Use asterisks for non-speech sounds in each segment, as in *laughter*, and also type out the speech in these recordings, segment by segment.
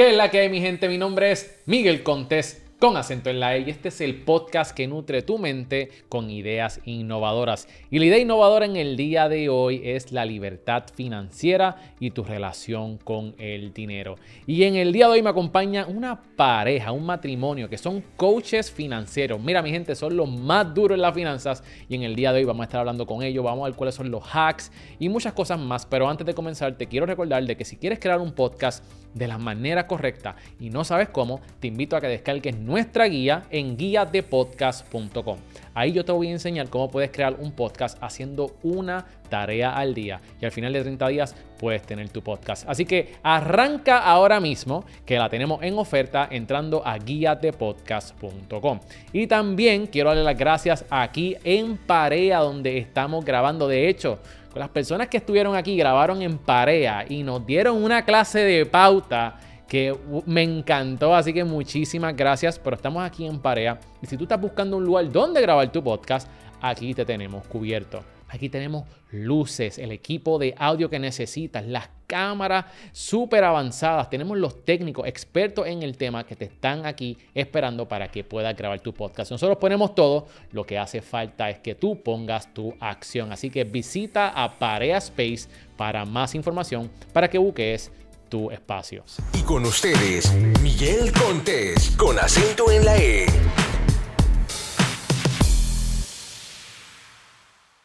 ¿Qué es la que hay, mi gente? Mi nombre es Miguel Contés con acento en la E y este es el podcast que nutre tu mente con ideas innovadoras. Y la idea innovadora en el día de hoy es la libertad financiera y tu relación con el dinero. Y en el día de hoy me acompaña una pareja, un matrimonio que son coaches financieros. Mira mi gente, son los más duros en las finanzas y en el día de hoy vamos a estar hablando con ellos, vamos a ver cuáles son los hacks y muchas cosas más. Pero antes de comenzar te quiero recordar de que si quieres crear un podcast de la manera correcta y no sabes cómo, te invito a que descargues nuestra guía en guiadepodcast.com. Ahí yo te voy a enseñar cómo puedes crear un podcast haciendo una tarea al día y al final de 30 días puedes tener tu podcast. Así que arranca ahora mismo que la tenemos en oferta entrando a guiadepodcast.com. Y también quiero darle las gracias aquí en Parea donde estamos grabando. De hecho, las personas que estuvieron aquí grabaron en Parea y nos dieron una clase de pauta que me encantó, así que muchísimas gracias, pero estamos aquí en Parea y si tú estás buscando un lugar donde grabar tu podcast, aquí te tenemos cubierto. Aquí tenemos luces, el equipo de audio que necesitas, las cámaras súper avanzadas. Tenemos los técnicos expertos en el tema que te están aquí esperando para que puedas grabar tu podcast. Nosotros ponemos todo. Lo que hace falta es que tú pongas tu acción. Así que visita a Parea Space para más información para que busques tu espacio. Y con ustedes, Miguel Contés, con acento en la E.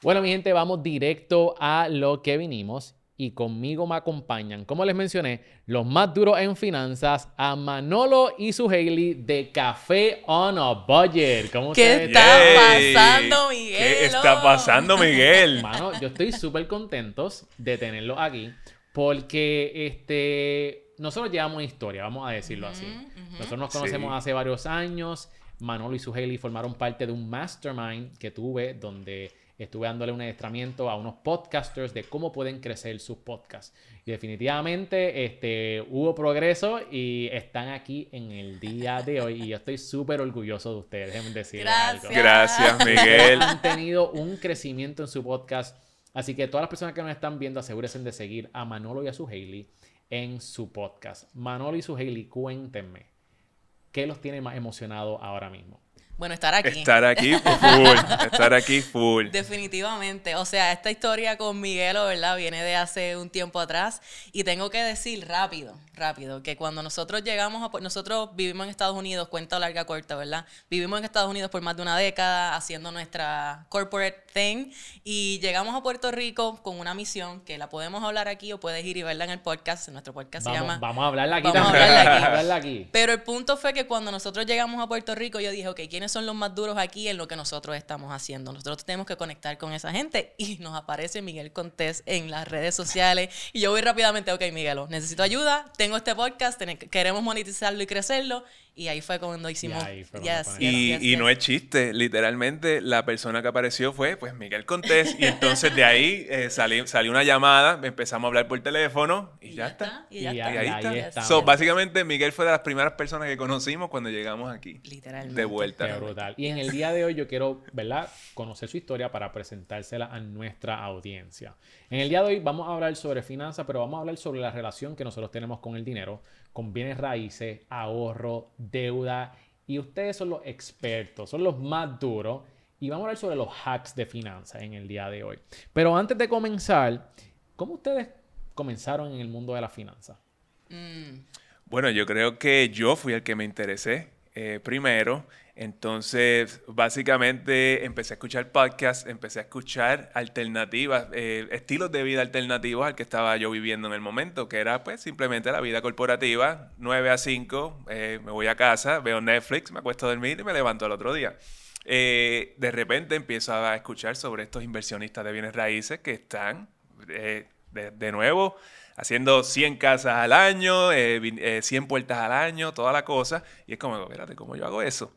Bueno, mi gente, vamos directo a lo que vinimos y conmigo me acompañan, como les mencioné, los más duros en finanzas, a Manolo y su Hailey de Café on a Budget. ¿Cómo ¿Qué está pasando, Miguel? ¿Qué está pasando, Miguel? Mano, yo estoy súper contentos de tenerlos aquí porque este, nosotros llevamos historia, vamos a decirlo así. Nosotros nos conocemos hace varios años. Manolo y su Hailey formaron parte de un mastermind que tuve donde estuve dándole un adiestramiento a unos podcasters de cómo pueden crecer sus podcasts. Y definitivamente este, hubo progreso y están aquí en el día de hoy. Y yo estoy súper orgulloso de ustedes, déjenme decirles Gracias. algo. Gracias, Miguel. Han tenido un crecimiento en su podcast. Así que todas las personas que nos están viendo, asegúrense de seguir a Manolo y a su Hailey en su podcast. Manolo y su Hailey, cuéntenme, ¿qué los tiene más emocionados ahora mismo? Bueno, estar aquí. Estar aquí *laughs* full. estar aquí full. Definitivamente. O sea, esta historia con Miguelo, ¿verdad? Viene de hace un tiempo atrás. Y tengo que decir rápido, rápido, que cuando nosotros llegamos a... Nosotros vivimos en Estados Unidos, cuenta larga, corta, ¿verdad? Vivimos en Estados Unidos por más de una década haciendo nuestra corporate thing. Y llegamos a Puerto Rico con una misión que la podemos hablar aquí o puedes ir y verla en el podcast. Nuestro podcast Vamos, se llama... vamos a hablarla aquí Vamos a también. hablarla *laughs* aquí. Vamos a hablarla aquí. Pero el punto fue que cuando nosotros llegamos a Puerto Rico, yo dije, ok, ¿quiénes son los más duros aquí en lo que nosotros estamos haciendo? Nosotros tenemos que conectar con esa gente *laughs* y nos aparece Miguel Contés en las redes sociales y yo voy rápidamente, ok, Miguelo, necesito ayuda, tengo este podcast, queremos monetizarlo y crecerlo y ahí fue cuando hicimos... Yes, yes, Y, yes, y yes. no es chiste, literalmente la persona que apareció fue pues Miguel Contés y entonces de ahí eh, salí- salió una llamada, empezamos a hablar por teléfono y, ya, está. Y ya Y está. Y ahí ahí está. estamos. So, básicamente Miguel fue de las primeras personas que conocimos cuando llegamos aquí. Literalmente. De vuelta. Brutal. Y en el día de hoy yo quiero, ¿verdad? Conocer su historia para presentársela a nuestra audiencia. En el día de hoy vamos a hablar sobre finanzas, pero vamos a hablar sobre la relación que nosotros tenemos con el dinero, con bienes raíces, ahorro, deuda. Y ustedes son los expertos, son los más duros. Y vamos a hablar sobre los hacks de finanzas en el día de hoy. Pero antes de comenzar, ¿cómo ustedes comenzaron en el mundo de la finanza? Mm, Bueno, yo creo que yo fui el que me interesé eh, primero. Entonces, básicamente empecé a escuchar podcasts, empecé a escuchar alternativas, eh, estilos de vida alternativos al que estaba yo viviendo en el momento, que era pues simplemente la vida corporativa, 9 a 5, eh, me voy a casa, veo Netflix, me acuesto a dormir y me levanto al otro día. Eh, de repente empiezo a escuchar sobre estos inversionistas de bienes raíces que están, de, nuevo, haciendo 100 casas al año, eh, eh, 100 puertas al año, toda la cosa. Y es como, espérate, ¿cómo yo hago eso?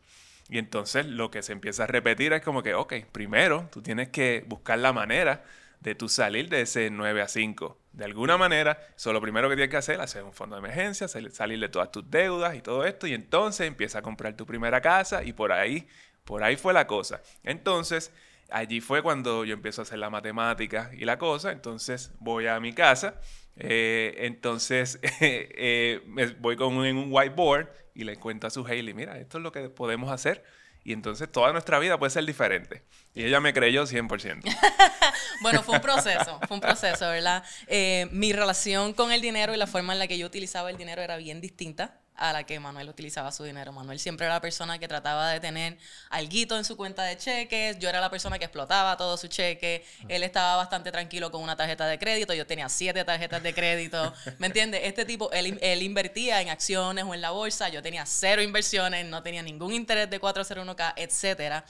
Y entonces lo que se empieza a repetir es como que, ok, primero tú tienes que buscar la manera de tú salir de ese 9 a 5. De alguna manera, eso es lo primero que tienes que hacer, hacer un fondo de emergencia, sal- salir de todas tus deudas y todo esto, y entonces empieza a comprar tu primera casa y por ahí, por ahí fue la cosa. Entonces, allí fue cuando yo empiezo a hacer la matemática y la cosa, entonces voy a mi casa, eh, entonces *laughs* eh, voy con un, en un whiteboard y le cuento a su Hailey, mira, esto es lo que podemos hacer. Y entonces toda nuestra vida puede ser diferente. Y ella me creyó 100%. *laughs* bueno, fue un proceso, fue un proceso, ¿verdad? Eh, mi relación con el dinero y la forma en la que yo utilizaba el dinero era bien distinta a la que Manuel utilizaba su dinero. Manuel siempre era la persona que trataba de tener alguito en su cuenta de cheques. Yo era la persona que explotaba todo su cheque. Él estaba bastante tranquilo con una tarjeta de crédito. Yo tenía siete tarjetas de crédito. ¿Me entiendes? Este tipo, él, él invertía en acciones o en la bolsa. Yo tenía cero inversiones, no tenía ningún interés de 401k, etc.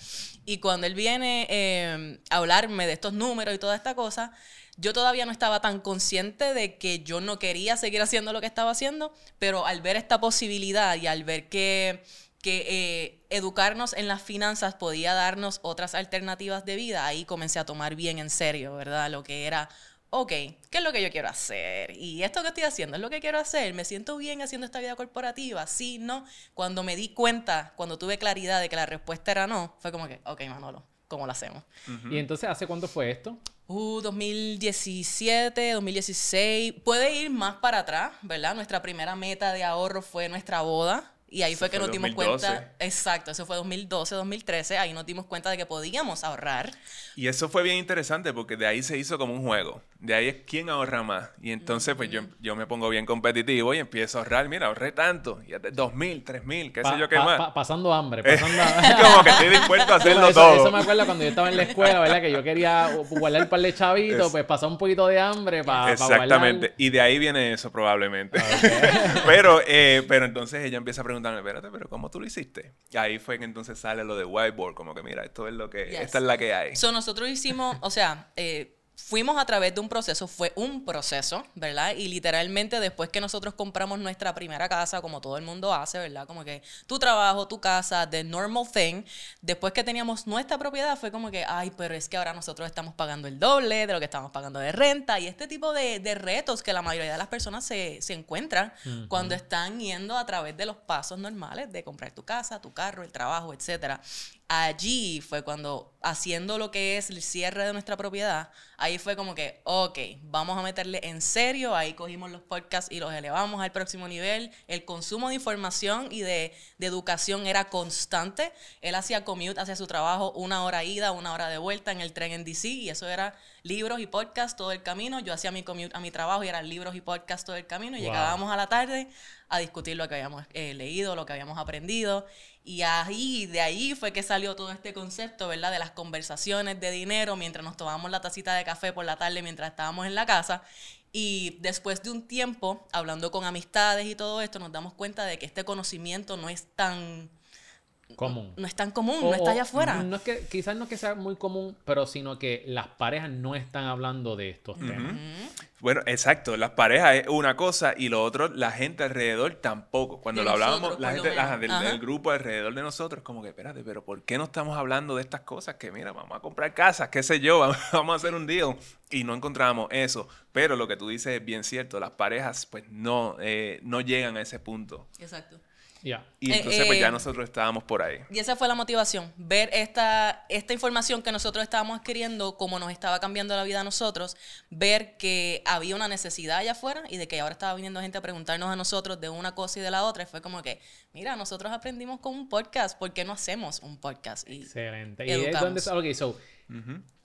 Y cuando él viene eh, a hablarme de estos números y toda esta cosa, yo todavía no estaba tan consciente de que yo no quería seguir haciendo lo que estaba haciendo, pero al ver esta posibilidad y al ver que, que eh, educarnos en las finanzas podía darnos otras alternativas de vida, ahí comencé a tomar bien en serio, ¿verdad? Lo que era, ok, ¿qué es lo que yo quiero hacer? Y esto que estoy haciendo es lo que quiero hacer. ¿Me siento bien haciendo esta vida corporativa? Sí, no. Cuando me di cuenta, cuando tuve claridad de que la respuesta era no, fue como que, ok, Manolo, ¿cómo lo hacemos? ¿Y entonces hace cuánto fue esto? Uh, 2017, 2016. Puede ir más para atrás, ¿verdad? Nuestra primera meta de ahorro fue nuestra boda. Y ahí fue que nos dimos cuenta, exacto, eso fue 2012, 2013, ahí nos dimos cuenta de que podíamos ahorrar. Y eso fue bien interesante porque de ahí se hizo como un juego. De ahí es quién ahorra más. Y entonces pues yo, yo me pongo bien competitivo y empiezo a ahorrar. Mira, ahorré tanto. Y dos mil, tres mil, qué sé yo qué más. pasando hambre, *laughs* pasando *laughs* como que estoy dispuesto a hacerlo todo. Eso me acuerda cuando yo estaba en la escuela, ¿verdad? Que yo quería guardar el par de chavitos, pues pasar un poquito de hambre para Exactamente. y de ahí viene eso probablemente. *laughs* pero, eh, pero entonces ella empieza a preguntarme, espérate, pero ¿cómo tú lo hiciste? Y ahí fue que entonces sale lo de whiteboard, como que mira, esto es lo que, esta es la que hay. So, nosotros hicimos, o sea, eh, fuimos a través de un proceso, fue un proceso, ¿verdad? Y literalmente después que nosotros compramos nuestra primera casa, como todo el mundo hace, ¿verdad? Como que tu trabajo, tu casa, the normal thing, después que teníamos nuestra propiedad fue como que, ay, pero es que ahora nosotros estamos pagando el doble de lo que estamos pagando de renta y este tipo de, retos que la mayoría de las personas se, encuentran cuando están yendo a través de los pasos normales de comprar tu casa, tu carro, el trabajo, etcétera allí fue cuando, haciendo lo que es el cierre de nuestra propiedad, ahí fue como que, ok, vamos a meterle en serio, ahí cogimos los podcasts y los elevamos al próximo nivel, el consumo de información y de, educación era constante, él hacía commute hacia su trabajo una hora ida, una hora de vuelta en el tren en DC y eso era libros y podcasts todo el camino, yo hacía mi commute a mi trabajo y eran libros y podcasts todo el camino y llegábamos a la tarde a discutir lo que habíamos eh, leído, lo que habíamos aprendido y ahí, de ahí fue que salió todo este concepto, ¿verdad? De las conversaciones de dinero mientras nos tomábamos la tacita de café por la tarde mientras estábamos en la casa. Y después de un tiempo, hablando con amistades y todo esto, nos damos cuenta de que este conocimiento no es tan común. No, es tan común, no está allá afuera. No es que, quizás no es que sea muy común, pero sino que las parejas no están hablando de estos temas. Bueno, exacto. Las parejas es una cosa y lo otro, la gente alrededor tampoco. Cuando lo hablábamos, la gente del, grupo alrededor de nosotros, como que, espérate, pero ¿por qué no estamos hablando de estas cosas? Que mira, vamos a comprar casas, qué sé yo, *laughs* vamos a hacer un deal. Y no encontramos eso. Pero lo que tú dices es bien cierto. Las parejas, pues, no, eh, no llegan a ese punto. Exacto. Y entonces pues ya eh, nosotros estábamos por ahí. Y esa fue la motivación, ver esta, esta información que nosotros estábamos adquiriendo, cómo nos estaba cambiando la vida a nosotros, ver que había una necesidad allá afuera y de que ahora estaba viniendo gente a preguntarnos a nosotros de una cosa y de la otra. Y fue como que, mira, nosotros aprendimos con un podcast, ¿por qué no hacemos un podcast? Excelente. Y es donde okay, so,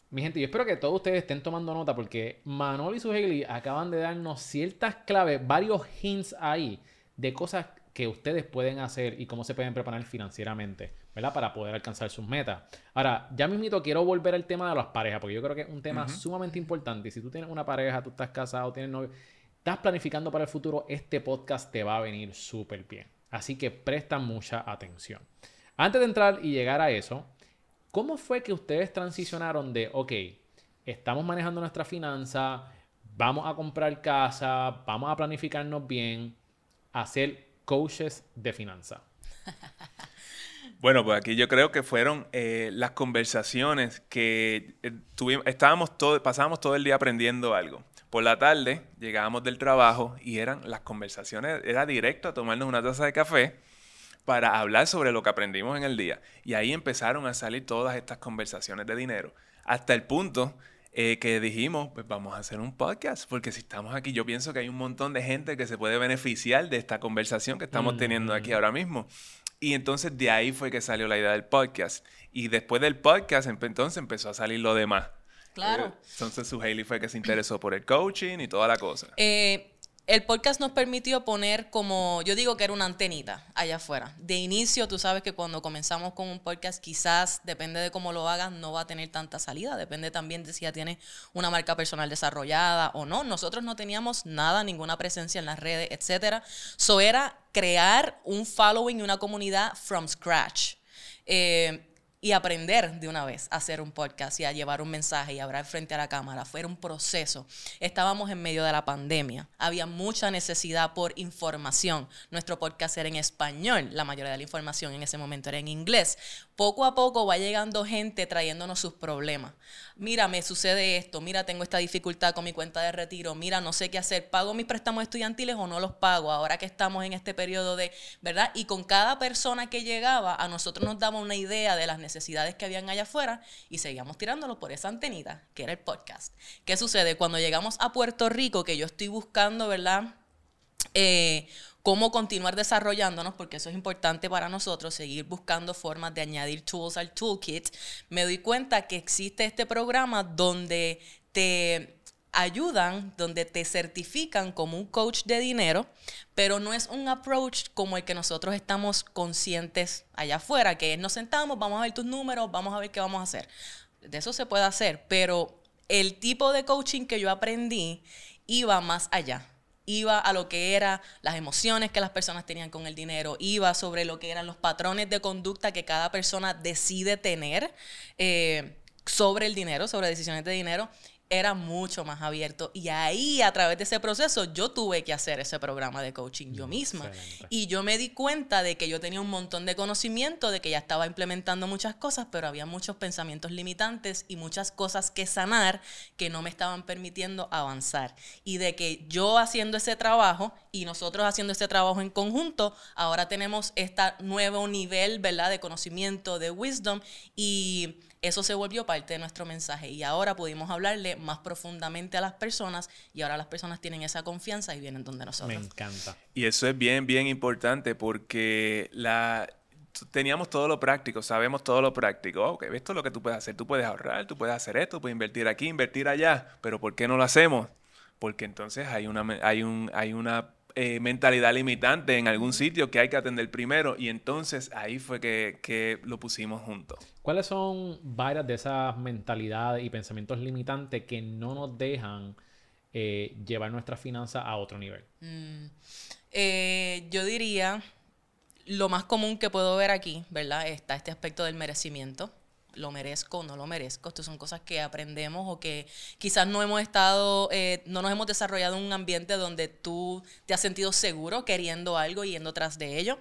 Mi gente, yo espero que todos ustedes estén tomando nota porque Manol y su Haley acaban de darnos ciertas claves, varios hints ahí de cosas que ustedes pueden hacer y cómo se pueden preparar financieramente, ¿verdad? Para poder alcanzar sus metas. Ahora, ya mismito quiero volver al tema de las parejas, porque yo creo que es un tema sumamente importante. Si tú tienes una pareja, tú estás casado, tienes novio, estás planificando para el futuro, este podcast te va a venir súper bien. Así que presta mucha atención. Antes de entrar y llegar a eso, ¿cómo fue que ustedes transicionaron de, ok, estamos manejando nuestra finanza, vamos a comprar casa, vamos a planificarnos bien, hacer coaches de finanza? *laughs* Bueno, pues aquí yo creo que fueron eh, las conversaciones que eh, tuvimos, estábamos todo, pasábamos todo el día aprendiendo algo. Por la tarde llegábamos del trabajo y eran las conversaciones, era directo a tomarnos una taza de café para hablar sobre lo que aprendimos en el día. Y ahí empezaron a salir todas estas conversaciones de dinero. Hasta el punto eh, que dijimos, pues vamos a hacer un podcast, porque si estamos aquí, yo pienso que hay un montón de gente que se puede beneficiar de esta conversación que estamos teniendo aquí ahora mismo. Y entonces de ahí fue que salió la idea del podcast. Y después del podcast, entonces empezó a salir lo demás. Claro. Eh, entonces su Hailey fue que se interesó por el coaching y toda la cosa. Eh, el podcast nos permitió poner como, yo digo que era una antenita allá afuera. De inicio, tú sabes que cuando comenzamos con un podcast, quizás, depende de cómo lo hagas, no va a tener tanta salida. Depende también de si ya tienes una marca personal desarrollada o no. Nosotros no teníamos nada, ninguna presencia en las redes, etc. So era crear un following y una comunidad from scratch. Eh, y aprender de una vez a hacer un podcast y a llevar un mensaje y a hablar frente a la cámara. Fue un proceso. Estábamos en medio de la pandemia. Había mucha necesidad por información. Nuestro podcast era en español. La mayoría de la información en ese momento era en inglés. Poco a poco va llegando gente trayéndonos sus problemas. Mira, me sucede esto. Mira, tengo esta dificultad con mi cuenta de retiro. Mira, no sé qué hacer. ¿Pago mis préstamos estudiantiles o no los pago? Ahora que estamos en este periodo de, ¿verdad? Y con cada persona que llegaba, a nosotros nos daba una idea de las necesidades que habían allá afuera y seguíamos tirándolo por esa antenita, que era el podcast. ¿Qué sucede? Cuando llegamos a Puerto Rico, que yo estoy buscando, ¿verdad? Eh, cómo continuar desarrollándonos, porque eso es importante para nosotros, seguir buscando formas de añadir tools al toolkit, me doy cuenta que existe este programa donde te ayudan, donde te certifican como un coach de dinero, pero no es un approach como el que nosotros estamos conscientes allá afuera, que nos sentamos, vamos a ver tus números, vamos a ver qué vamos a hacer. De eso se puede hacer, pero el tipo de coaching que yo aprendí iba más allá. Iba a lo que eran las emociones que las personas tenían con el dinero, iba sobre lo que eran los patrones de conducta que cada persona decide tener eh, sobre el dinero, sobre decisiones de dinero era mucho más abierto. Y ahí, a través de ese proceso, yo tuve que hacer ese programa de coaching yo misma. Y yo me di cuenta de que yo tenía un montón de conocimiento, de que ya estaba implementando muchas cosas, pero había muchos pensamientos limitantes y muchas cosas que sanar que no me estaban permitiendo avanzar. Y de que yo haciendo ese trabajo y nosotros haciendo ese trabajo en conjunto, ahora tenemos este nuevo nivel, ¿verdad?, de conocimiento, de wisdom y eso se volvió parte de nuestro mensaje y ahora pudimos hablarle más profundamente a las personas y ahora las personas tienen esa confianza y vienen donde nosotros. Me encanta. Y eso es bien, bien importante porque la, teníamos todo lo práctico, sabemos todo lo práctico. Ok, esto es lo que tú puedes hacer. Tú puedes ahorrar, tú puedes hacer esto, puedes invertir aquí, invertir allá. Pero ¿por qué no lo hacemos? Porque entonces hay una, hay un, hay una eh, mentalidad limitante en algún sitio que hay que atender primero y entonces ahí fue que, lo pusimos juntos. ¿Cuáles son varias de esas mentalidades y pensamientos limitantes que no nos dejan eh, llevar nuestra finanza a otro nivel? Mm, eh, yo diría, lo más común que puedo ver aquí, ¿verdad? Está este aspecto del merecimiento lo merezco no lo merezco. Estas son cosas que aprendemos o que quizás no hemos estado, eh, no nos hemos desarrollado en un ambiente donde tú te has sentido seguro queriendo algo y yendo tras de ello.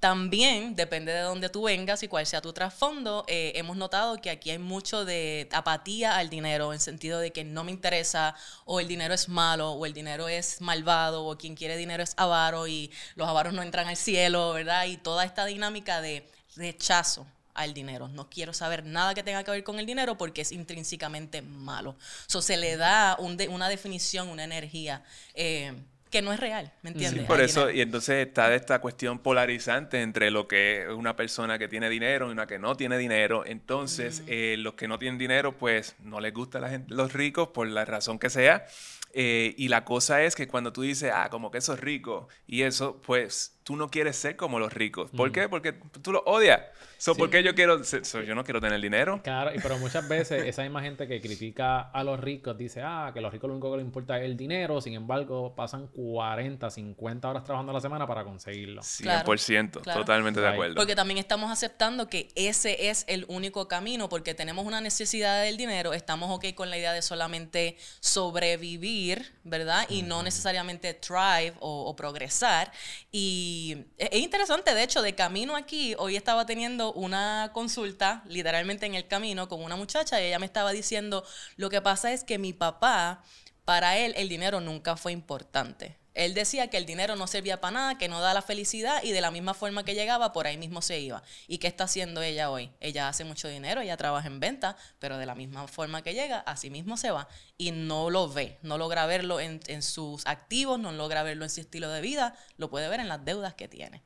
También depende de dónde tú vengas y cuál sea tu trasfondo. Eh, hemos notado que aquí hay mucho de apatía al dinero, en sentido de que no me interesa, o el dinero es malo, o el dinero es malvado, o quien quiere dinero es avaro y los avaros no entran al cielo, ¿verdad? Y toda esta dinámica de rechazo al dinero. No quiero saber nada que tenga que ver con el dinero porque es intrínsecamente malo. So, se le da una definición, una energía. Eh, que no es real, ¿me entiendes? Sí, por eso, y entonces está esta cuestión polarizante entre lo que es una persona que tiene dinero y una que no tiene dinero. Entonces, eh, los que no tienen dinero, pues no les gusta la gente, los ricos por la razón que sea. Eh, y la cosa es que cuando tú dices, ah, como que eso es rico y eso, pues tú no quieres ser como los ricos. ¿Por qué? Porque tú los odias. So, ¿Por qué yo quiero, yo no quiero tener dinero? Claro, y pero muchas *laughs* veces esa misma gente que critica a los ricos dice, ah, que a los ricos lo único que les importa es el dinero, sin embargo, pasan 40, 50 horas trabajando a la semana para conseguirlo. 100%, totalmente de acuerdo. Porque también estamos aceptando que ese es el único camino, porque tenemos una necesidad del dinero, estamos ok con la idea de solamente sobrevivir, ¿verdad? Y no necesariamente thrive o, progresar. Y es interesante, de hecho, de camino aquí, hoy estaba teniendo una consulta, literalmente en el camino, con una muchacha y ella me estaba diciendo, lo que pasa es que mi papá, para él el dinero nunca fue importante. Él decía que el dinero no servía para nada, que no da la felicidad y de la misma forma que llegaba, por ahí mismo se iba. ¿Y qué está haciendo ella hoy? Ella hace mucho dinero, ella trabaja en venta, pero de la misma forma que llega, así mismo se va y no lo ve, no logra verlo en, en sus activos, no logra verlo en su estilo de vida, lo puede ver en las deudas que tiene.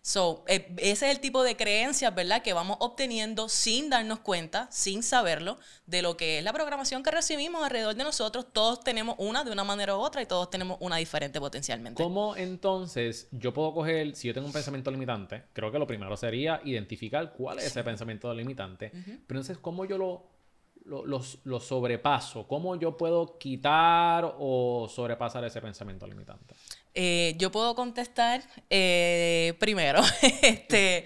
So, eh, ese es el tipo de creencias, ¿verdad?, que vamos obteniendo sin darnos cuenta, sin saberlo, de lo que es la programación que recibimos alrededor de nosotros. Todos tenemos una de una manera u otra y todos tenemos una diferente potencialmente. ¿Cómo entonces yo puedo coger, si yo tengo un pensamiento limitante, creo que lo primero sería identificar cuál es ese pensamiento limitante, pero entonces, ¿cómo yo lo lo, sobrepaso? ¿Cómo yo puedo quitar o sobrepasar ese pensamiento limitante? Eh, yo puedo contestar eh, primero, *laughs* este,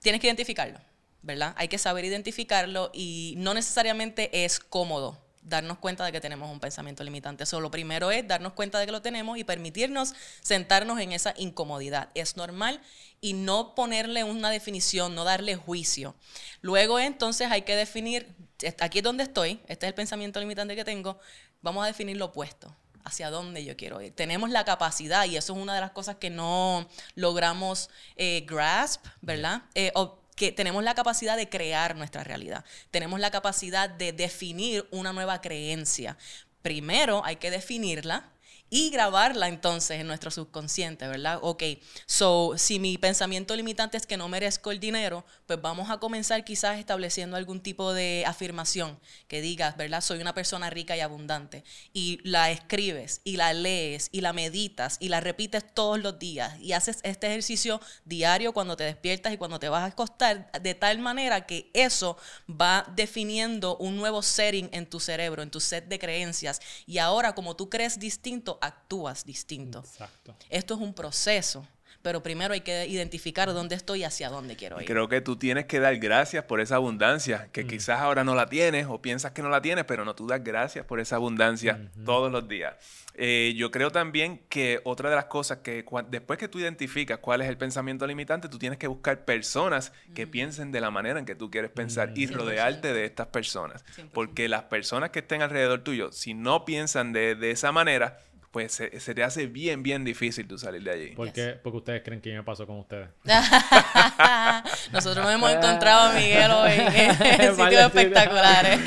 tienes que identificarlo, ¿verdad? Hay que saber identificarlo y no necesariamente es cómodo darnos cuenta de que tenemos un pensamiento limitante. Eso lo primero es darnos cuenta de que lo tenemos y permitirnos sentarnos en esa incomodidad. Es normal y no ponerle una definición, no darle juicio. Luego entonces hay que definir, aquí es donde estoy, este es el pensamiento limitante que tengo, vamos a definir lo opuesto hacia dónde yo quiero ir. Tenemos la capacidad, y eso es una de las cosas que no logramos eh, grasp, ¿verdad? Eh, que tenemos la capacidad de crear nuestra realidad. Tenemos la capacidad de definir una nueva creencia. Primero hay que definirla y grabarla entonces en nuestro subconsciente, ¿verdad? Ok, so si mi pensamiento limitante es que no merezco el dinero, pues vamos a comenzar quizás estableciendo algún tipo de afirmación que digas, ¿verdad? Soy una persona rica y abundante. Y la escribes y la lees y la meditas y la repites todos los días y haces este ejercicio diario cuando te despiertas y cuando te vas a acostar, de tal manera que eso va definiendo un nuevo setting en tu cerebro, en tu set de creencias. Y ahora como tú crees distinto, actúas distinto. Exacto. Esto es un proceso pero primero hay que identificar dónde estoy y hacia dónde quiero ir. Creo que tú tienes que dar gracias por esa abundancia, que quizás ahora no la tienes o piensas que no la tienes, pero no, tú das gracias por esa abundancia todos los días. Eh, yo creo también que otra de las cosas que después que tú identificas cuál es el pensamiento limitante, tú tienes que buscar personas que piensen de la manera en que tú quieres pensar y rodearte de estas personas. Porque las personas que estén alrededor tuyo, si no piensan de, de esa manera, pues se, te hace bien, bien difícil tú salir de allí. ¿Por qué? Porque ustedes creen que me pasó con ustedes. *laughs* Nosotros nos hemos encontrado a Miguel hoy en *laughs* sitios espectaculares.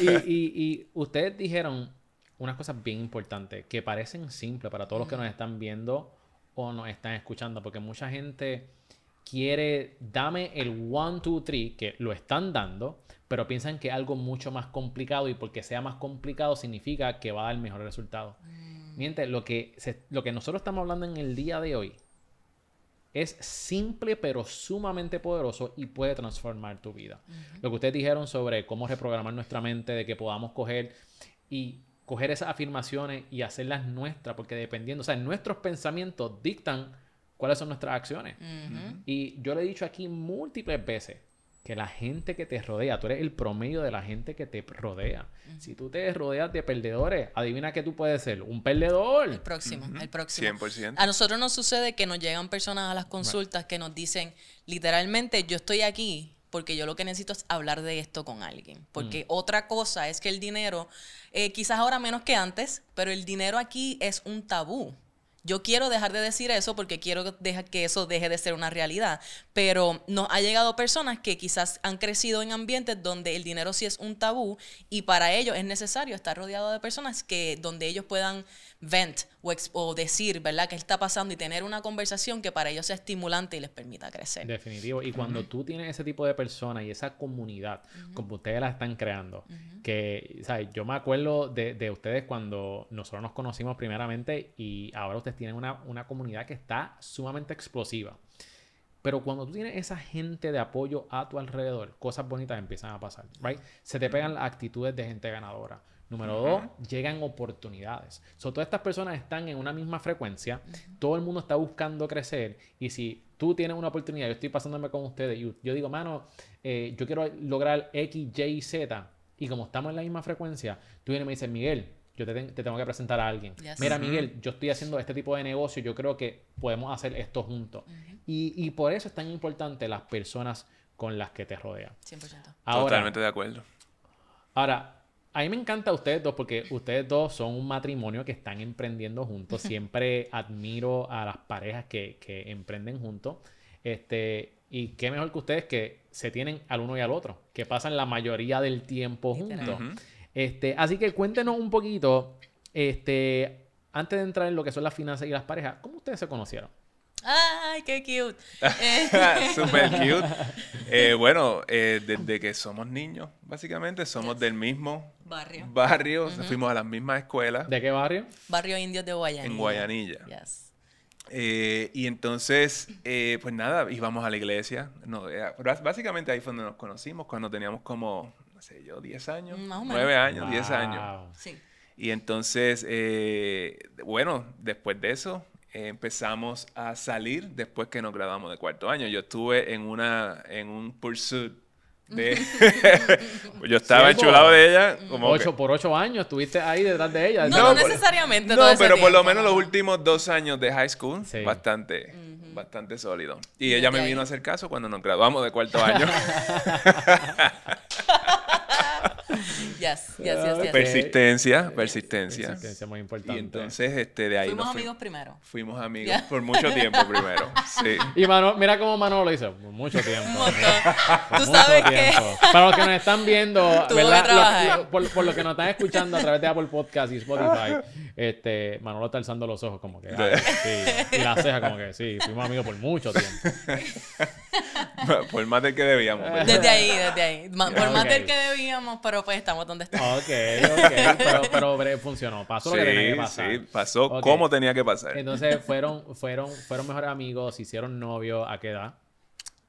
*laughs* y, y, ustedes dijeron unas cosas bien importantes que parecen simples para todos los que nos están viendo o nos están escuchando, porque mucha gente quiere, dame el one, two, three, que lo están dando, pero piensan que algo mucho más complicado y porque sea más complicado significa que va a dar mejor resultado. Miente, lo que, lo que nosotros estamos hablando en el día de hoy es simple pero sumamente poderoso y puede transformar tu vida. Lo que ustedes dijeron sobre cómo reprogramar nuestra mente, de que podamos coger y coger esas afirmaciones y hacerlas nuestras, porque dependiendo, o sea, nuestros pensamientos dictan cuáles son nuestras acciones. Y yo le he dicho aquí múltiples veces, que la gente que te rodea, tú eres el promedio de la gente que te rodea. Si tú te rodeas de perdedores, adivina que tú puedes ser un perdedor. El próximo, el próximo. 100%. A nosotros nos sucede que nos llegan personas a las consultas que nos dicen, literalmente, yo estoy aquí porque yo lo que necesito es hablar de esto con alguien. Porque mm. otra cosa es que el dinero, eh, quizás ahora menos que antes, pero el dinero aquí es un tabú. Yo quiero dejar de decir eso porque quiero que eso deje de ser una realidad. Pero nos ha llegado personas que quizás han crecido en ambientes donde el dinero sí es un tabú y para ellos es necesario estar rodeado de personas que donde ellos puedan vent o, decir, ¿verdad?, qué está pasando y tener una conversación que para ellos sea estimulante y les permita crecer. Definitivo. Y cuando tú tienes ese tipo de personas y esa comunidad, como ustedes la están creando, que, ¿sabes? Yo me acuerdo de, de, ustedes cuando nosotros nos conocimos primeramente y ahora ustedes tienen una, una comunidad que está sumamente explosiva. Pero cuando tú tienes esa gente de apoyo a tu alrededor, cosas bonitas empiezan a pasar, right? Se te pegan las actitudes de gente ganadora. Número dos, llegan oportunidades. So, todas estas personas están en una misma frecuencia, todo el mundo está buscando crecer y si tú tienes una oportunidad, yo estoy pasándome con ustedes y yo digo, mano, eh, yo quiero lograr X, Y, Z y como estamos en la misma frecuencia, tú vienes y me dices, Miguel, yo te, tengo que presentar a alguien. Mira, Miguel, yo estoy haciendo este tipo de negocio, yo creo que podemos hacer esto juntos. y, y por eso es tan importante las personas con las que te rodean. 100%. Totalmente de acuerdo. Ahora, A mí me encanta ustedes dos porque ustedes dos son un matrimonio que están emprendiendo juntos. *laughs* Siempre admiro a las parejas que, que emprenden juntos. Este, y qué mejor que ustedes que se tienen al uno y al otro, que pasan la mayoría del tiempo juntos. Este, así que cuéntenos un poquito, este, antes de entrar en lo que son las finanzas y las parejas, ¿cómo ustedes se conocieron? ¡Ay, qué cute! *laughs* Super *laughs* cute. Eh, bueno, eh, desde que somos niños, básicamente, somos del mismo Barrio. barrio, fuimos a las mismas escuelas. ¿De qué barrio? Barrio Indios de Guayanilla. En Guayanilla. Yes. Eh, y entonces, eh, pues nada, íbamos a la iglesia. No, eh, bás- básicamente ahí fue donde nos conocimos, cuando teníamos como, no sé yo, 10 años, Más o menos. 9 años, 10 años. Wow. Sí. Y entonces, eh, bueno, después de eso eh, empezamos a salir después que nos graduamos de cuarto año. Yo estuve en una en un pursuit de... *laughs* yo estaba enchulado de ella como que- Ocho, por ocho años estuviste ahí detrás de ella. No, No, no, por- necesariamente. No, todo ese pero por lo menos no. los últimos dos años de high school, Sí. bastante, bastante sólido. Y ella me ahí. vino a hacer caso cuando nos graduamos de cuarto año. *laughs* *laughs* *laughs* Yes, yes, yes, yes. persistencia, persistencia. Persistencia muy importante. Y entonces, este, de ahí Fuimos nos fui- amigos primero. fuimos amigos por mucho tiempo primero. *laughs* Sí. Y Mano- mira cómo Manolo lo hizo. Por mucho tiempo. Un montón. Por Tú mucho sabes que... Para los que nos están viendo, ¿verdad? Lo- por, por lo que nos están escuchando a través de Apple Podcast y Spotify, este, Manolo está alzando los ojos como que, ah, sí. Y la ceja como que, sí, fuimos amigos por mucho tiempo. *laughs* por más del que debíamos. ¿verdad? Desde ahí, desde ahí. Ma- Por más del que debíamos, pero pues estamos donde *laughs* estamos. Ok, ok. Pero, pero funcionó. Pasó lo que tenía que Sí, pasar. sí, pasó Ok. como tenía que pasar. Entonces fueron, fueron, fueron mejores amigos, se hicieron novios, ¿a qué edad?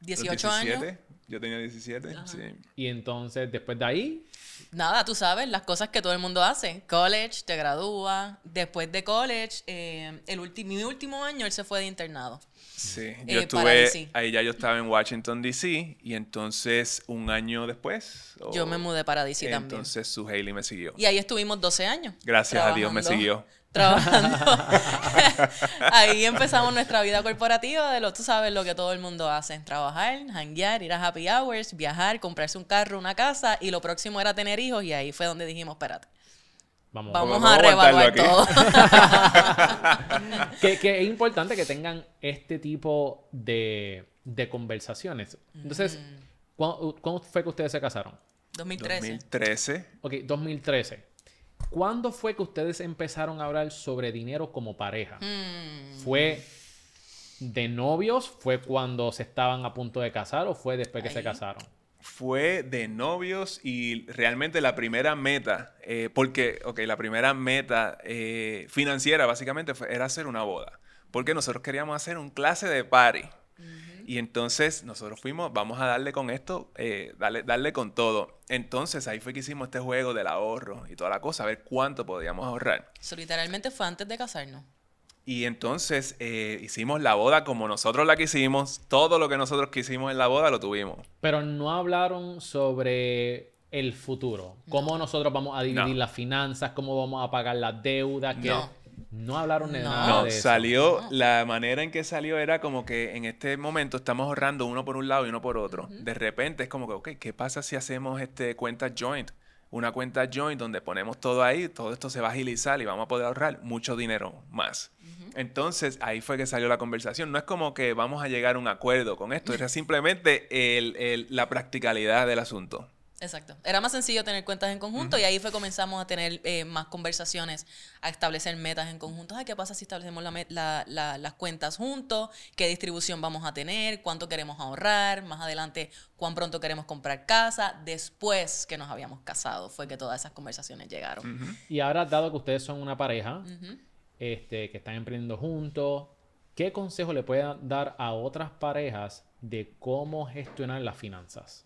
18 años. 17, Yo tenía 17, sí. Y entonces, después de ahí, Nada, tú sabes, las cosas que todo el mundo hace. College, te gradúa. Después de college, eh, el mi último año él se fue de internado. Sí, yo Eh, para estuve, ahí ya yo estaba en Washington, D.C. y entonces un año después... Yo me mudé para DC también. Entonces su Hailey me siguió. Y ahí estuvimos 12 años. Gracias a Dios me siguió. Trabajando. *laughs* ahí empezamos nuestra vida corporativa de lo, tú sabes, lo que todo el mundo hace. Trabajar, hanguear, ir a happy hours, viajar, comprarse un carro, una casa y lo próximo era tener hijos y ahí fue donde dijimos, espérate, vamos, vamos, Vamos a reevaluar todo. *laughs* que, que es importante que tengan este tipo de, de conversaciones. Entonces, Mm. ¿cuándo, cuándo fue que ustedes se casaron? 2013. 2013. Ok, 2013. ¿Cuándo fue que ustedes empezaron a hablar sobre dinero como pareja? Mm. ¿Fue de novios? ¿Fue cuando se estaban a punto de casar o fue después que se casaron? Fue de novios y realmente la primera meta, eh, porque, ok, la primera meta eh, financiera básicamente fue- era hacer una boda. Porque nosotros queríamos hacer un clase de party. Y entonces nosotros fuimos, vamos a darle con esto, eh, darle, darle con todo. Entonces ahí fue que hicimos este juego del ahorro y toda la cosa, a ver cuánto podíamos ahorrar. Eso literalmente fue antes de casarnos. Y entonces eh, hicimos la boda como nosotros la quisimos, todo lo que nosotros quisimos en la boda lo tuvimos. Pero no hablaron sobre el futuro. ¿Cómo nosotros vamos a dividir No. las finanzas? ¿Cómo vamos a pagar las deudas? ¿Qué- No. No hablaron de No. nada No, de eso. salió, la manera en que salió era como que en este momento estamos ahorrando uno por un lado y uno por otro. De repente es como que, ok, ¿qué pasa si hacemos este cuenta joint? Una cuenta joint donde ponemos todo ahí, todo esto se va a agilizar y vamos a poder ahorrar mucho dinero más. Entonces ahí fue que salió la conversación. No es como que vamos a llegar a un acuerdo con esto, era simplemente el- el- la practicalidad del asunto. Exacto. Era más sencillo tener cuentas en conjunto y ahí fue comenzamos a tener eh, más conversaciones, a establecer metas en conjunto. Ay, ¿qué pasa si establecemos la la- la- las cuentas juntos? ¿Qué distribución vamos a tener? ¿Cuánto queremos ahorrar? Más adelante, ¿cuán pronto queremos comprar casa? Después que nos habíamos casado fue que todas esas conversaciones llegaron. Y ahora, dado que ustedes son una pareja, este, que están emprendiendo juntos, ¿qué consejo le pueden dar a otras parejas de cómo gestionar las finanzas?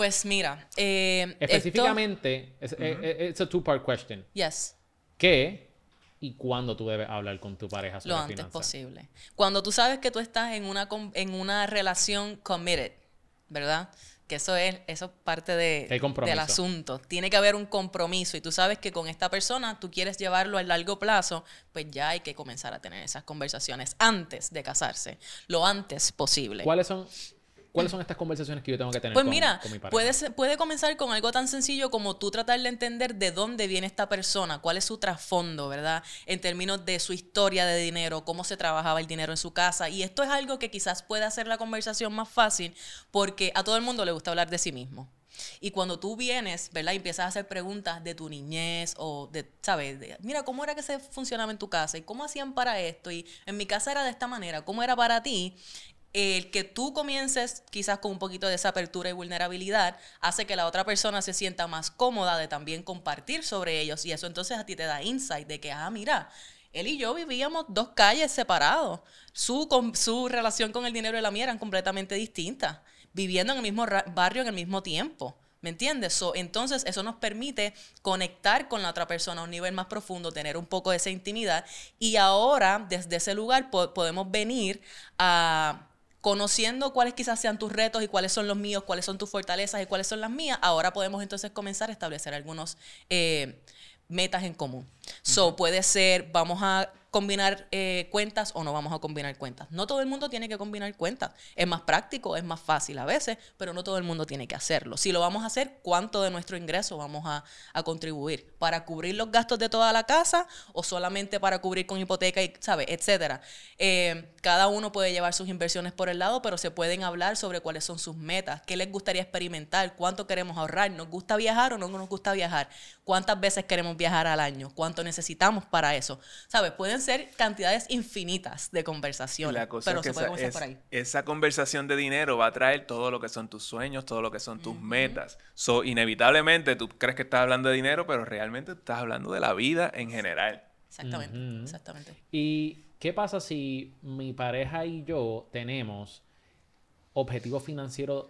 Pues mira, eh, esto- Específicamente, es eh, eh, it's a two-part question. yes. ¿Qué y cuándo tú debes hablar con tu pareja sobre lo antes finanzas? posible. Cuando tú sabes que tú estás en una, en una relación committed, ¿verdad? Que eso es, eso es parte de, del asunto. Tiene que haber un compromiso y tú sabes que con esta persona tú quieres llevarlo a largo plazo, pues ya hay que comenzar a tener esas conversaciones antes de casarse, lo antes posible. ¿Cuáles son ¿cuáles son estas conversaciones que yo tengo que tener Pues con, mira, con mi puede, ser- puede comenzar con algo tan sencillo como tú tratar de entender de dónde viene esta persona, cuál es su trasfondo, ¿verdad? En términos de su historia de dinero, cómo se trabajaba el dinero en su casa. Y esto es algo que quizás puede hacer la conversación más fácil porque a todo el mundo le gusta hablar de sí mismo. Y cuando tú vienes, ¿verdad? Y empiezas a hacer preguntas de tu niñez o de, ¿sabes? De, mira, ¿cómo era que se funcionaba en tu casa? ¿Y cómo hacían para esto? Y en mi casa era de esta manera. ¿Cómo era para ti? El que tú comiences quizás con un poquito de esa apertura y vulnerabilidad hace que la otra persona se sienta más cómoda de también compartir sobre ellos. Y eso entonces a ti te da insight de que, ah, mira, él y yo vivíamos dos calles separados. Su, con, su relación con el dinero y la mía eran completamente distintas viviendo en el mismo barrio en el mismo tiempo. ¿Me entiendes? So, entonces, eso nos permite conectar con la otra persona a un nivel más profundo, tener un poco de esa intimidad. Y ahora, desde ese lugar, po- podemos venir a conociendo cuáles quizás sean tus retos y cuáles son los míos, cuáles son tus fortalezas y cuáles son las mías. Ahora podemos entonces comenzar a establecer algunos eh, metas en común. So, puede ser, vamos a combinar eh, cuentas o no vamos a combinar cuentas. No todo el mundo tiene que combinar cuentas. Es más práctico, es más fácil a veces, pero no todo el mundo tiene que hacerlo. Si lo vamos a hacer, ¿cuánto de nuestro ingreso vamos a, a contribuir? ¿Para cubrir los gastos de toda la casa o solamente para cubrir con hipoteca y, ¿sabe? Etcétera. Eh, cada uno puede llevar sus inversiones por el lado, pero se pueden hablar sobre cuáles son sus metas, qué les gustaría experimentar, cuánto queremos ahorrar, nos gusta viajar o no nos gusta viajar, cuántas veces queremos viajar al año, cuánto necesitamos para eso. ¿Sabes? Pueden ser cantidades infinitas de conversaciones, La cosa pero es que se puede esa, comenzar es- por ahí. esa conversación de dinero va a traer todo lo que son tus sueños, todo lo que son tus metas. So, inevitablemente tú crees que estás hablando de dinero, pero realmente estás hablando de la vida en general. Exactamente, exactamente. ¿Y qué pasa si mi pareja y yo tenemos objetivos financieros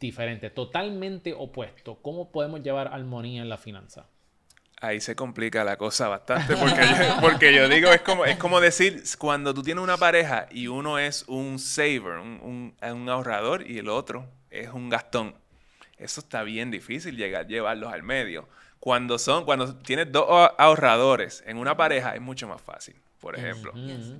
diferentes, totalmente opuestos? ¿Cómo podemos llevar armonía en la finanza? Ahí se complica la cosa bastante porque yo, *laughs* porque yo digo, es como, es como decir, cuando tú tienes una pareja y uno es un saver, un, un- un ahorrador y el otro es un gastón. Eso está bien difícil llegar, llevarlos al medio. Cuando son, cuando tienes dos ahorradores en una pareja es mucho más fácil, por ejemplo.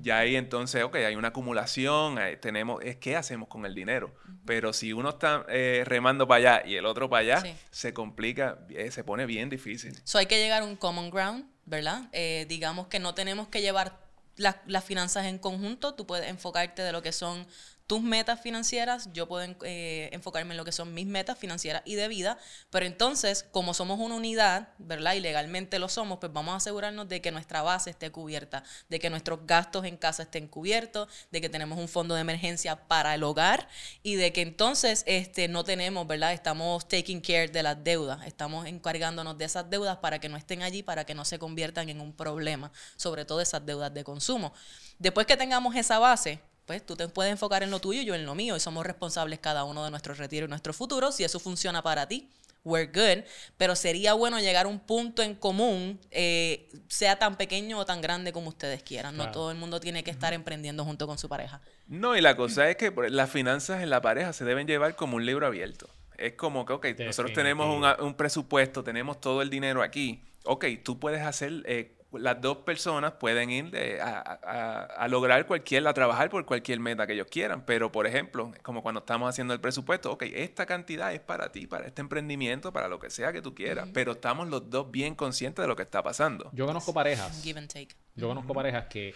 Ya ahí entonces, ok, hay una acumulación, tenemos, es qué hacemos con el dinero. Pero si uno está eh, remando para allá y el otro para allá, Sí. se complica, eh, se pone bien difícil. So hay que llegar a un common ground, ¿verdad? Eh, digamos que no tenemos que llevar la- las finanzas en conjunto. Tú puedes enfocarte de lo que son tus metas financieras, yo puedo eh, enfocarme en lo que son mis metas financieras y de vida, pero entonces, como somos una unidad, ¿verdad? Y legalmente lo somos, pues vamos a asegurarnos de que nuestra base esté cubierta, de que nuestros gastos en casa estén cubiertos, de que tenemos un fondo de emergencia para el hogar y de que entonces este, no tenemos, ¿verdad? Estamos taking care de las deudas, estamos encargándonos de esas deudas para que no estén allí, para que no se conviertan en un problema, sobre todo esas deudas de consumo. Después que tengamos esa base, pues tú te puedes enfocar en lo tuyo y yo en lo mío y somos responsables cada uno de nuestro retiro y nuestro futuro. Si eso funciona para ti, we're good. Pero sería bueno llegar a un punto en común, eh, sea tan pequeño o tan grande como ustedes quieran. No todo el mundo tiene que estar emprendiendo junto con su pareja. No, y la cosa es que las finanzas en la pareja se deben llevar como un libro abierto. Es como que, ok, nosotros tenemos un presupuesto, tenemos todo el dinero aquí. Ok, tú puedes hacer, eh, las dos personas pueden ir a, a- a lograr cualquier, a trabajar por cualquier meta que ellos quieran. Pero, por ejemplo, como cuando estamos haciendo el presupuesto, ok, esta cantidad es para ti, para este emprendimiento, para lo que sea que tú quieras. Pero estamos los dos bien conscientes de lo que está pasando. Yo conozco parejas, Give and take. yo conozco parejas que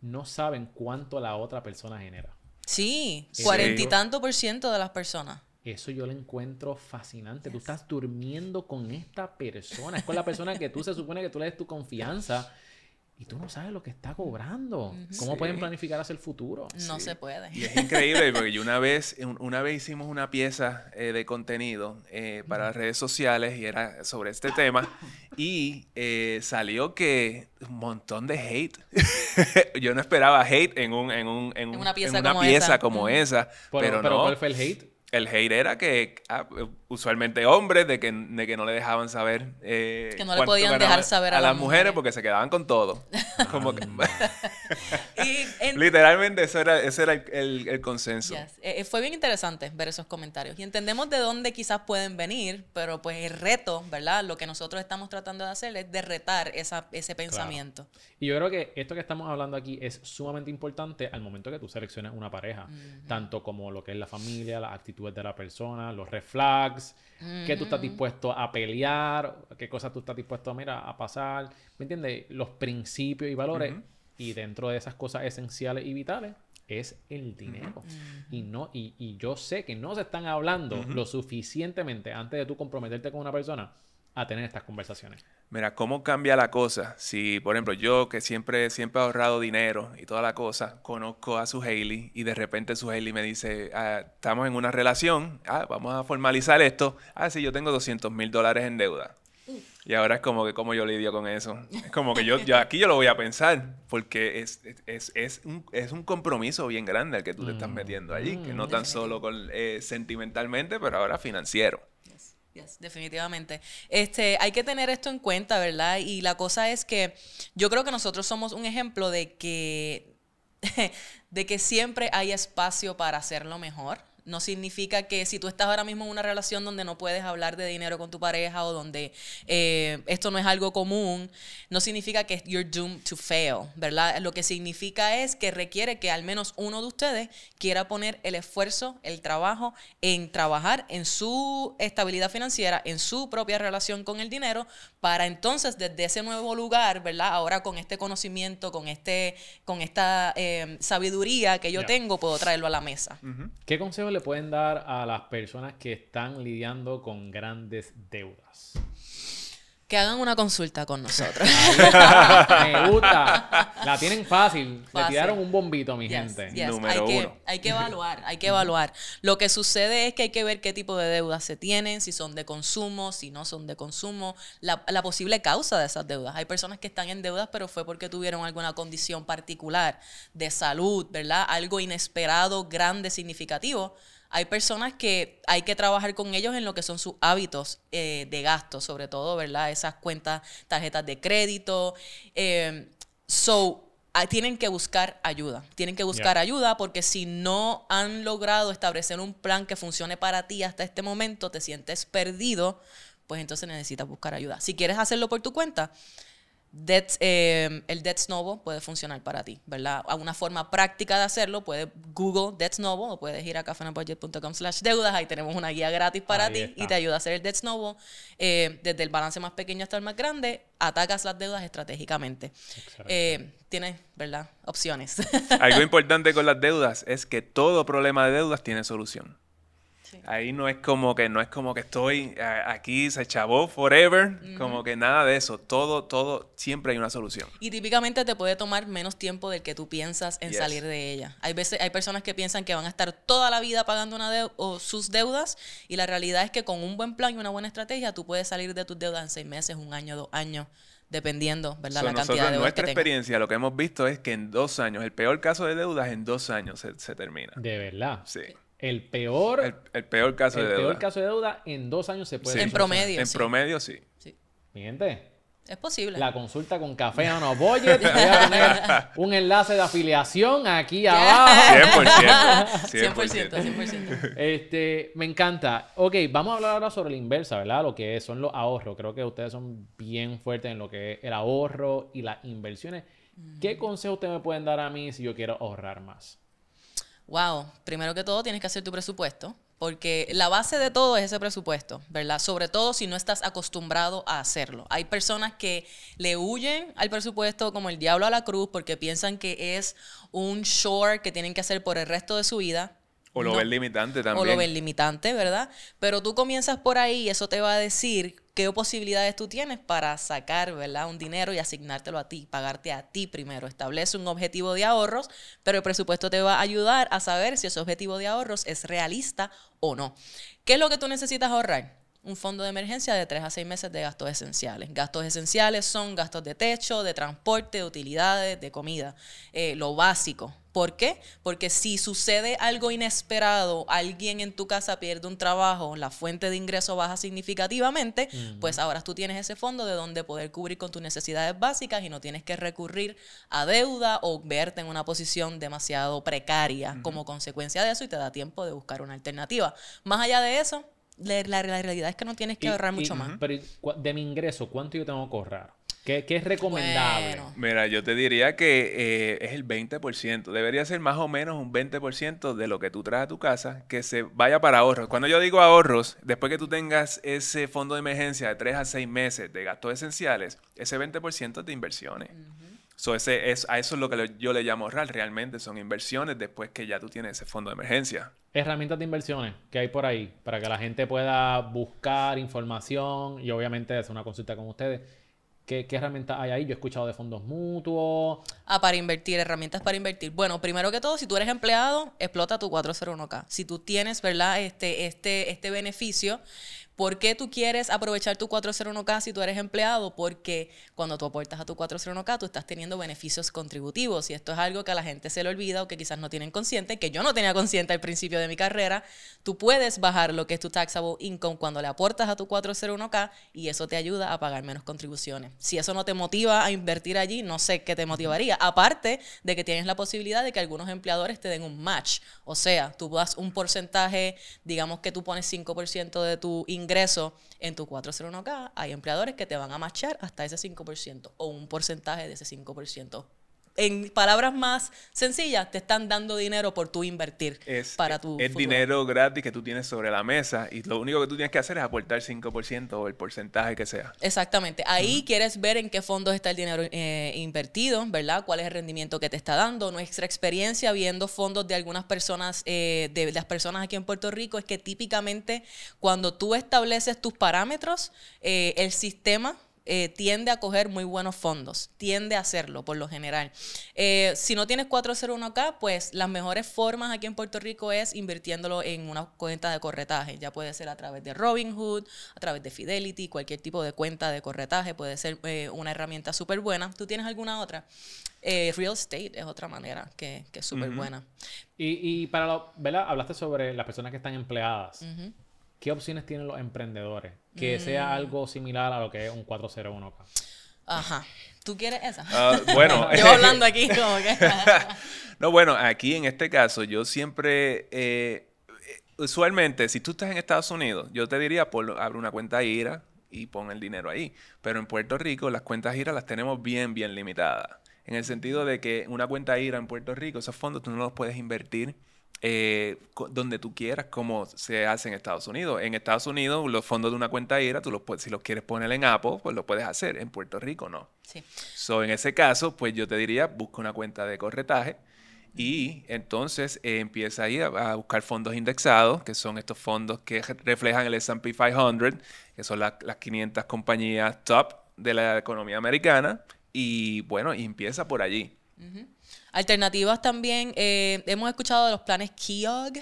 no saben cuánto la otra persona genera. Sí, Sí. cuarenta y tanto por ciento de las personas. Eso yo lo encuentro fascinante. Tú estás durmiendo con esta persona. Es con la persona que tú se supone que tú le des tu confianza y tú no sabes lo que está cobrando. ¿Cómo Sí. pueden planificar hacia el futuro? No Sí. se puede. Y es increíble porque yo una vez, un- una vez hicimos una pieza eh, de contenido eh, para las redes sociales y era sobre este tema y eh, salió que un montón de hate. *laughs* yo no esperaba hate en, un, en, un, en, En un- una pieza en una como pieza esa. como Ujú. esa, Pero, pero, pero no. ¿cuál fue el hate? El hate era que ah, usualmente hombres de que, de que no le dejaban saber eh, que no le podían dejar saber a, las mujeres, porque se quedaban con todo. *laughs* Como que *laughs* literalmente eso era ese era el, el, consenso. Eh, eh, fue bien interesante ver esos comentarios. Y entendemos de dónde quizás pueden venir pero pues el reto verdad lo que nosotros estamos tratando de hacer es derretar esa, ese pensamiento y yo creo que esto que estamos hablando aquí es sumamente importante al momento que tú selecciones una pareja tanto como lo que es la familia la actitud de la persona, los red flags, qué tú estás dispuesto a pelear, qué cosas tú estás dispuesto a, mira, a pasar, ¿me entiendes? Los principios y valores. Y dentro de esas cosas esenciales y vitales es el dinero. Y no y, y, yo sé que no se están hablando lo suficientemente antes de tú comprometerte con una persona a tener estas conversaciones. Mira, ¿cómo cambia la cosa? Si, por ejemplo, yo que siempre, siempre he ahorrado dinero y toda la cosa, conozco a su Hailey y de repente su Hailey me dice, ah, estamos en una relación, ah, vamos a formalizar esto. Ah, sí, yo tengo 200 mil dólares en deuda. Y ahora es como que cómo yo lidio con eso. Es como que yo, yo aquí yo lo voy a pensar, porque es, es, es, un, es un compromiso bien grande el que tú te estás mm. metiendo allí, que no tan solo con, eh, sentimentalmente, pero ahora financiero definitivamente. Este, hay que tener esto en cuenta, ¿verdad? Y la cosa es que yo creo que nosotros somos un ejemplo de que, *laughs* de que siempre hay espacio para hacerlo mejor. No significa que si tú estás ahora mismo en una relación donde no puedes hablar de dinero con tu pareja o donde eh, esto no es algo común, no significa que you're doomed to fail, ¿verdad? Lo que significa es que requiere que al menos uno de ustedes quiera poner el esfuerzo, el trabajo en trabajar en su estabilidad financiera, en su propia relación con el dinero, para entonces desde ese nuevo lugar, ¿verdad? Ahora con este conocimiento, con, este, con esta eh, sabiduría que yo tengo, puedo traerlo a la mesa. ¿Qué consejo le pueden dar a las personas que están lidiando con grandes deudas? Que hagan una consulta con nosotros. *laughs* Me gusta. La tienen fácil. Le tiraron un bombito, mi gente. Número hay que, uno. Hay que evaluar, hay que evaluar. Lo que sucede es que hay que ver qué tipo de deudas se tienen, si son de consumo, si no son de consumo, la, la posible causa de esas deudas. Hay personas que están en deudas, pero fue porque tuvieron alguna condición particular de salud, ¿verdad? Algo inesperado, grande, significativo hay personas que hay que trabajar con ellos en lo que son sus hábitos eh, de gasto, sobre todo, ¿verdad? Esas cuentas, tarjetas de crédito. Eh, so, ah, tienen que buscar ayuda. Tienen que buscar ayuda porque si no han logrado establecer un plan que funcione para ti hasta este momento, te sientes perdido, pues entonces necesitas buscar ayuda. Si quieres hacerlo por tu cuenta, eh, el Debt Snowball puede funcionar para ti, ¿verdad? Una forma práctica de hacerlo, puedes Google Debt Snowball o puedes ir a cafenabudget.com slash deudas, ahí tenemos una guía gratis para ti y te ayuda a hacer el Debt Snowball. Eh, desde el balance más pequeño hasta el más grande, atacas las deudas estratégicamente. Eh, tienes, ¿verdad? Opciones. Algo *laughs* importante con las deudas es que todo problema de deudas tiene solución. Ahí no es como que no es como que estoy aquí se chavó forever, como que nada de eso. Todo, todo, siempre hay una solución. Y típicamente te puede tomar menos tiempo del que tú piensas en salir de ella. Hay veces, hay personas que piensan que van a estar toda la vida pagando una o sus deudas, y la realidad es que con un buen plan y una buena estrategia, tú puedes salir de tus deudas en seis meses, un año, dos años dependiendo, ¿verdad? la cantidad de nuestra experiencia, lo que hemos visto es que en dos años, el peor caso de deudas en dos años se, se termina. De verdad. Sí el peor, el, peor caso de deuda. El peor caso de deuda en dos años se puede. En promedio. En promedio, sí. sí. Mi gente. Es posible. La consulta con Café no Voy a poner *laughs* un enlace de afiliación aquí *laughs* abajo. 100%. 100%. 100%. Este, me encanta. Ok, vamos a hablar ahora sobre la inversa, ¿verdad? Lo que son los ahorros. Creo que ustedes son bien fuertes en lo que es el ahorro y las inversiones. ¿Qué consejo ustedes me pueden dar a mí si yo quiero ahorrar más? Wow, primero que todo tienes que hacer tu presupuesto, porque la base de todo es ese presupuesto, ¿verdad? Sobre todo si no estás acostumbrado a hacerlo. Hay personas que le huyen al presupuesto como el diablo a la cruz porque piensan que es un short que tienen que hacer por el resto de su vida. O lo ven limitante también. O lo ven limitante, ¿verdad? Pero tú comienzas por ahí y eso te va a decir qué posibilidades tú tienes para sacar, ¿verdad? Un dinero y asignártelo a ti, pagarte a ti primero. Establece un objetivo de ahorros, pero el presupuesto te va a ayudar a saber si ese objetivo de ahorros es realista o no. ¿Qué es lo que tú necesitas ahorrar? Un fondo de emergencia de 3 a 6 meses de gastos esenciales. Gastos esenciales son gastos de techo, de transporte, de utilidades, de comida, eh, lo básico. ¿Por qué? Porque si sucede algo inesperado, alguien en tu casa pierde un trabajo, la fuente de ingreso baja significativamente, pues ahora tú tienes ese fondo de donde poder cubrir con tus necesidades básicas y no tienes que recurrir a deuda o verte en una posición demasiado precaria como consecuencia de eso y te da tiempo de buscar una alternativa. Más allá de eso, la, la realidad es que no tienes que Y- ahorrar y- mucho más. Pero ¿y cu- de mi ingreso, ¿cuánto yo tengo que ahorrar? ¿Qué, qué es recomendable? Bueno. Mira, yo te diría que eh, es el 20%. Debería ser más o menos un 20% de lo que tú traes a tu casa que se vaya para ahorros. Cuando yo digo ahorros, después que tú tengas ese fondo de emergencia de 3 a 6 meses de gastos esenciales, ese 20% es de inversiones. So, ese es, a eso es lo que yo le llamo ahorrar. Realmente son inversiones después que ya tú tienes ese fondo de emergencia. Herramientas de inversiones que hay por ahí para que la gente pueda buscar información y obviamente hacer una consulta con ustedes. ¿Qué, qué herramientas hay ahí? Yo he escuchado de fondos mutuos. Ah, para invertir, herramientas para invertir. Bueno, primero que todo, si tú eres empleado, explota tu 401k. Si tú tienes, ¿verdad? Este, este, este beneficio, ¿por qué tú quieres aprovechar tu 401k si tú eres empleado? Porque cuando tú aportas a tu 401k, tú estás teniendo beneficios contributivos. Y esto es algo que a la gente se le olvida o que quizás no tienen consciente, que yo no tenía consciente al principio de mi carrera. Tú puedes bajar lo que es tu taxable income cuando le aportas a tu 401k y eso te ayuda a pagar menos contribuciones. Si eso no te motiva a invertir allí, no sé qué te motivaría. Aparte de que tienes la posibilidad de que algunos empleadores te den un match. O sea, tú das un porcentaje, digamos que tú pones 5% de tu ingreso en tu 401k, hay empleadores que te van a matchar hasta ese 5% o un porcentaje de ese 5%. En palabras más sencillas, te están dando dinero por tu invertir Es, para tu es dinero gratis que tú tienes sobre la mesa y lo único que tú tienes que hacer es aportar 5% o el porcentaje que sea. Exactamente. Ahí quieres ver en qué fondos está el dinero eh, invertido, ¿verdad? ¿Cuál es el rendimiento que te está dando? Nuestra experiencia viendo fondos de algunas personas, eh, de las personas aquí en Puerto Rico, es que típicamente cuando tú estableces tus parámetros, eh, el sistema eh, tiende a coger muy buenos fondos, tiende a hacerlo por lo general. Eh, si no tienes 401k, pues las mejores formas aquí en Puerto Rico es invirtiéndolo en una cuenta de corretaje. Ya puede ser a través de Robinhood, a través de Fidelity, cualquier tipo de cuenta de corretaje puede ser eh, una herramienta súper buena. ¿Tú tienes alguna otra? Eh, real estate es otra manera que, que es súper buena. Y, y para lo, ¿verdad? Hablaste sobre las personas que están empleadas. ¿Qué opciones tienen los emprendedores? Que Mm. sea algo similar a lo que es un 401k. Ajá. ¿Tú quieres esa? Ah, bueno, *laughs* Yo hablando aquí *laughs* como que... *laughs* no, bueno, aquí en este caso yo siempre, eh, eh, usualmente, si tú estás en Estados Unidos, yo te diría, por, abre una cuenta IRA y pon el dinero ahí. Pero en Puerto Rico las cuentas IRA las tenemos bien, bien limitadas. En el sentido de que una cuenta IRA en Puerto Rico, esos fondos tú no los puedes invertir eh, donde tú quieras, como se hace en Estados Unidos. En Estados Unidos, los fondos de una cuenta IRA, tú los puedes, si los quieres poner en Apple, pues lo puedes hacer. En Puerto Rico no. Sí. So, en ese caso, pues yo te diría, busca una cuenta de corretaje y entonces eh, empieza ahí a, a buscar fondos indexados, que son estos fondos que re- reflejan el S&P 500, que son la- las 500 compañías top de la economía americana. Y bueno, y empieza por allí. Alternativas también, eh, hemos escuchado de los planes Kiog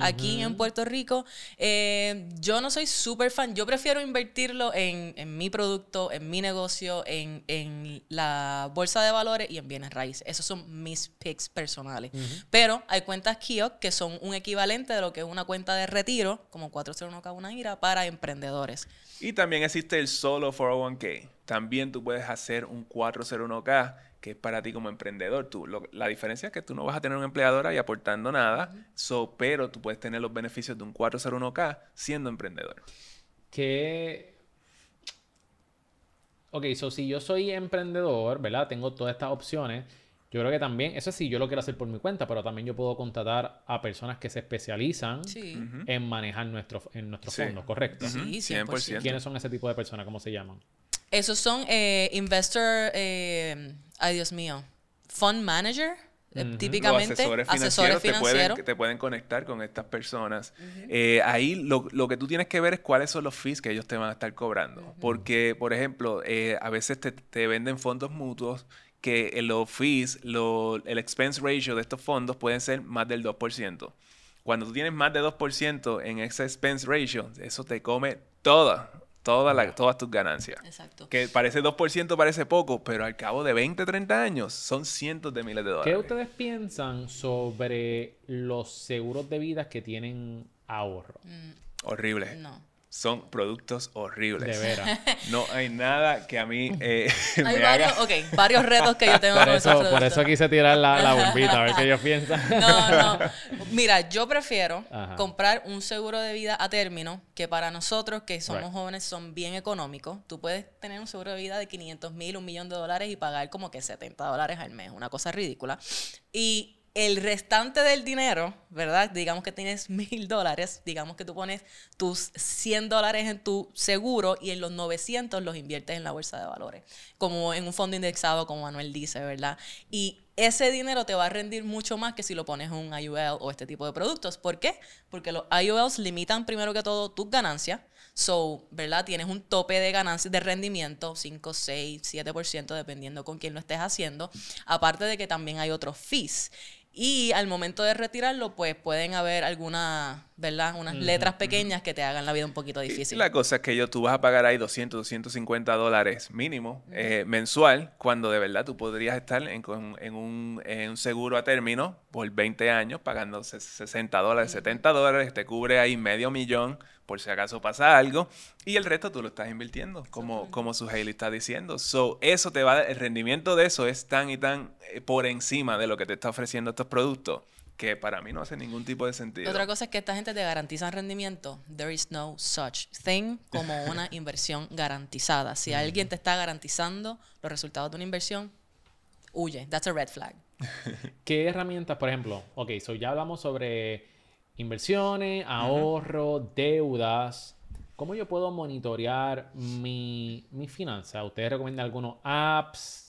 aquí en Puerto Rico. Eh, yo no soy súper fan, yo prefiero invertirlo en, en mi producto, en mi negocio, en, en la bolsa de valores y en bienes raíces. Esos son mis picks personales. Pero hay cuentas Kiog que son un equivalente de lo que es una cuenta de retiro, como 401k una IRA, para emprendedores. Y también existe el solo 401k. También tú puedes hacer un 401k que es para ti como emprendedor. Tú, lo- la diferencia es que tú no vas a tener un empleador ahí aportando nada, so, pero tú puedes tener los beneficios de un 401k siendo emprendedor. Que. Ok, so si yo soy emprendedor, ¿verdad? Tengo todas estas opciones. Yo creo que también, eso sí, yo lo quiero hacer por mi cuenta, pero también yo puedo contratar a personas que se especializan Sí. en manejar nuestro, en nuestros Sí. fondos, ¿correcto? Sí, Ujú, 100%. ¿Quiénes son ese tipo de personas? ¿Cómo se llaman? Esos son eh, investor, eh, ay Dios mío, fund manager, eh, típicamente asesores financieros, asesores te, pueden, te pueden conectar con estas personas. Eh, ahí lo, lo que tú tienes que ver es cuáles son los fees que ellos te van a estar cobrando. Porque, por ejemplo, eh, a veces te, te venden fondos mutuos que los fees, lo- el expense ratio de estos fondos pueden ser más del 2%. Cuando tú tienes más de 2% en ese expense ratio, eso te come todas, todas, las- todas tus ganancias. Exacto. Que parece 2%, parece poco, pero al cabo de 20, 30 años son cientos de miles de ¿Qué dólares. ustedes piensan sobre los seguros de vida que tienen ahorro? Horrible. No. Son productos horribles. De veras. *laughs* No hay nada que a mí eh, *laughs* Hay me varios, haga... ok, varios retos que yo tengo Por con eso, esos por eso quise tirar la, la bombita, a ver qué ellos *laughs* piensan. No, no. Mira, yo prefiero Ajá. comprar un seguro de vida a término que para nosotros que somos Right. jóvenes son bien económicos. Tú puedes tener un seguro de vida de 500 mil, un millón de dólares y pagar como que 70 dólares al mes, una cosa ridícula. Y el restante del dinero, ¿verdad? Digamos que tienes *laughs* mil dólares, digamos que tú pones tus 100 dólares en tu seguro y en los 900 los inviertes en la bolsa de valores, como en un fondo indexado, como Manuel dice, ¿verdad? Y ese dinero te va a rendir mucho más que si lo pones en un IUL o este tipo de productos. ¿Por qué? Porque los IULs limitan primero que todo tus ganancias. So, ¿verdad? Tienes un tope de ganancias de rendimiento, 5, 6, 7%, dependiendo con quién lo estés haciendo. Aparte de que también hay otros fees. Y al momento de retirarlo, pues pueden haber algunas, ¿verdad? Unas letras pequeñas que te hagan la vida un poquito Y difícil. la cosa es que yo, tú vas a pagar ahí 200, 250 dólares mínimo eh, mensual, cuando de verdad tú podrías estar en, con- en un, en un seguro a término por 20 años pagando ses- 60 dólares, 70 dólares, te cubre ahí medio millón por si acaso pasa algo, y el resto tú lo estás invirtiendo, como, como su Haley está diciendo. So, eso te va a dar- el rendimiento de eso es tan y tan eh, por encima de lo que te está ofreciendo estos productos, que para mí no hace ningún tipo de sentido. Otra cosa es que esta gente te garantiza rendimiento. There is no such thing como una *laughs* inversión garantizada. Si alguien te está garantizando los resultados de una inversión, huye. That's a red flag. *laughs* ¿Qué herramientas, por ejemplo? Ok, so ya hablamos sobre inversiones, ahorro, deudas. ¿Cómo yo puedo monitorear mi, mi finanzas? ¿Ustedes recomiendan algunos apps?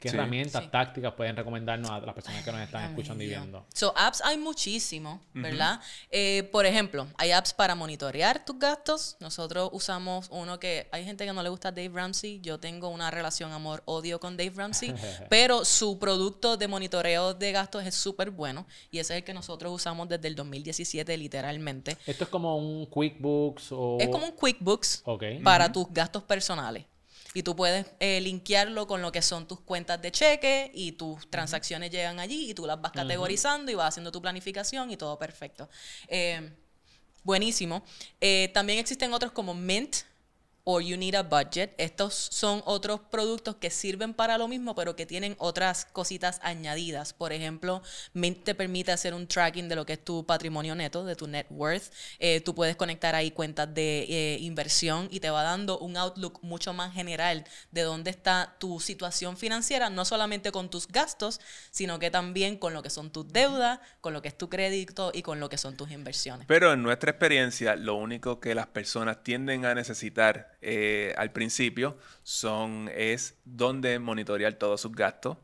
¿Qué Sí. herramientas, Sí. tácticas pueden recomendarnos a las personas que nos están Ay, escuchando y viendo? So, apps hay muchísimo, ¿verdad? Eh, por ejemplo, hay apps para monitorear tus gastos. Nosotros usamos uno que hay gente que no le gusta Dave Ramsey. Yo tengo una relación amor-odio con Dave Ramsey, *laughs* pero su producto de monitoreo de gastos es súper bueno y ese es el que nosotros usamos desde el 2017 literalmente. Esto es como un QuickBooks o... Es como un QuickBooks Ok. para tus gastos personales. Y tú puedes eh, linkearlo con lo que son tus cuentas de cheque y tus transacciones llegan allí y tú las vas categorizando y vas haciendo tu planificación y todo perfecto. Eh, buenísimo. Eh, también existen otros como Mint o You Need a Budget. Estos son otros productos que sirven para lo mismo, pero que tienen otras cositas añadidas. Por ejemplo, Mint te permite hacer un tracking de lo que es tu patrimonio neto, de tu net worth. Eh, tú puedes conectar ahí cuentas de eh, inversión y te va dando un outlook mucho más general de dónde está tu situación financiera, no solamente con tus gastos, sino que también con lo que son tus deudas, con lo que es tu crédito y con lo que son tus inversiones. Pero en nuestra experiencia, lo único que las personas tienden a necesitar eh, al principio son es dónde monitorear todos sus gastos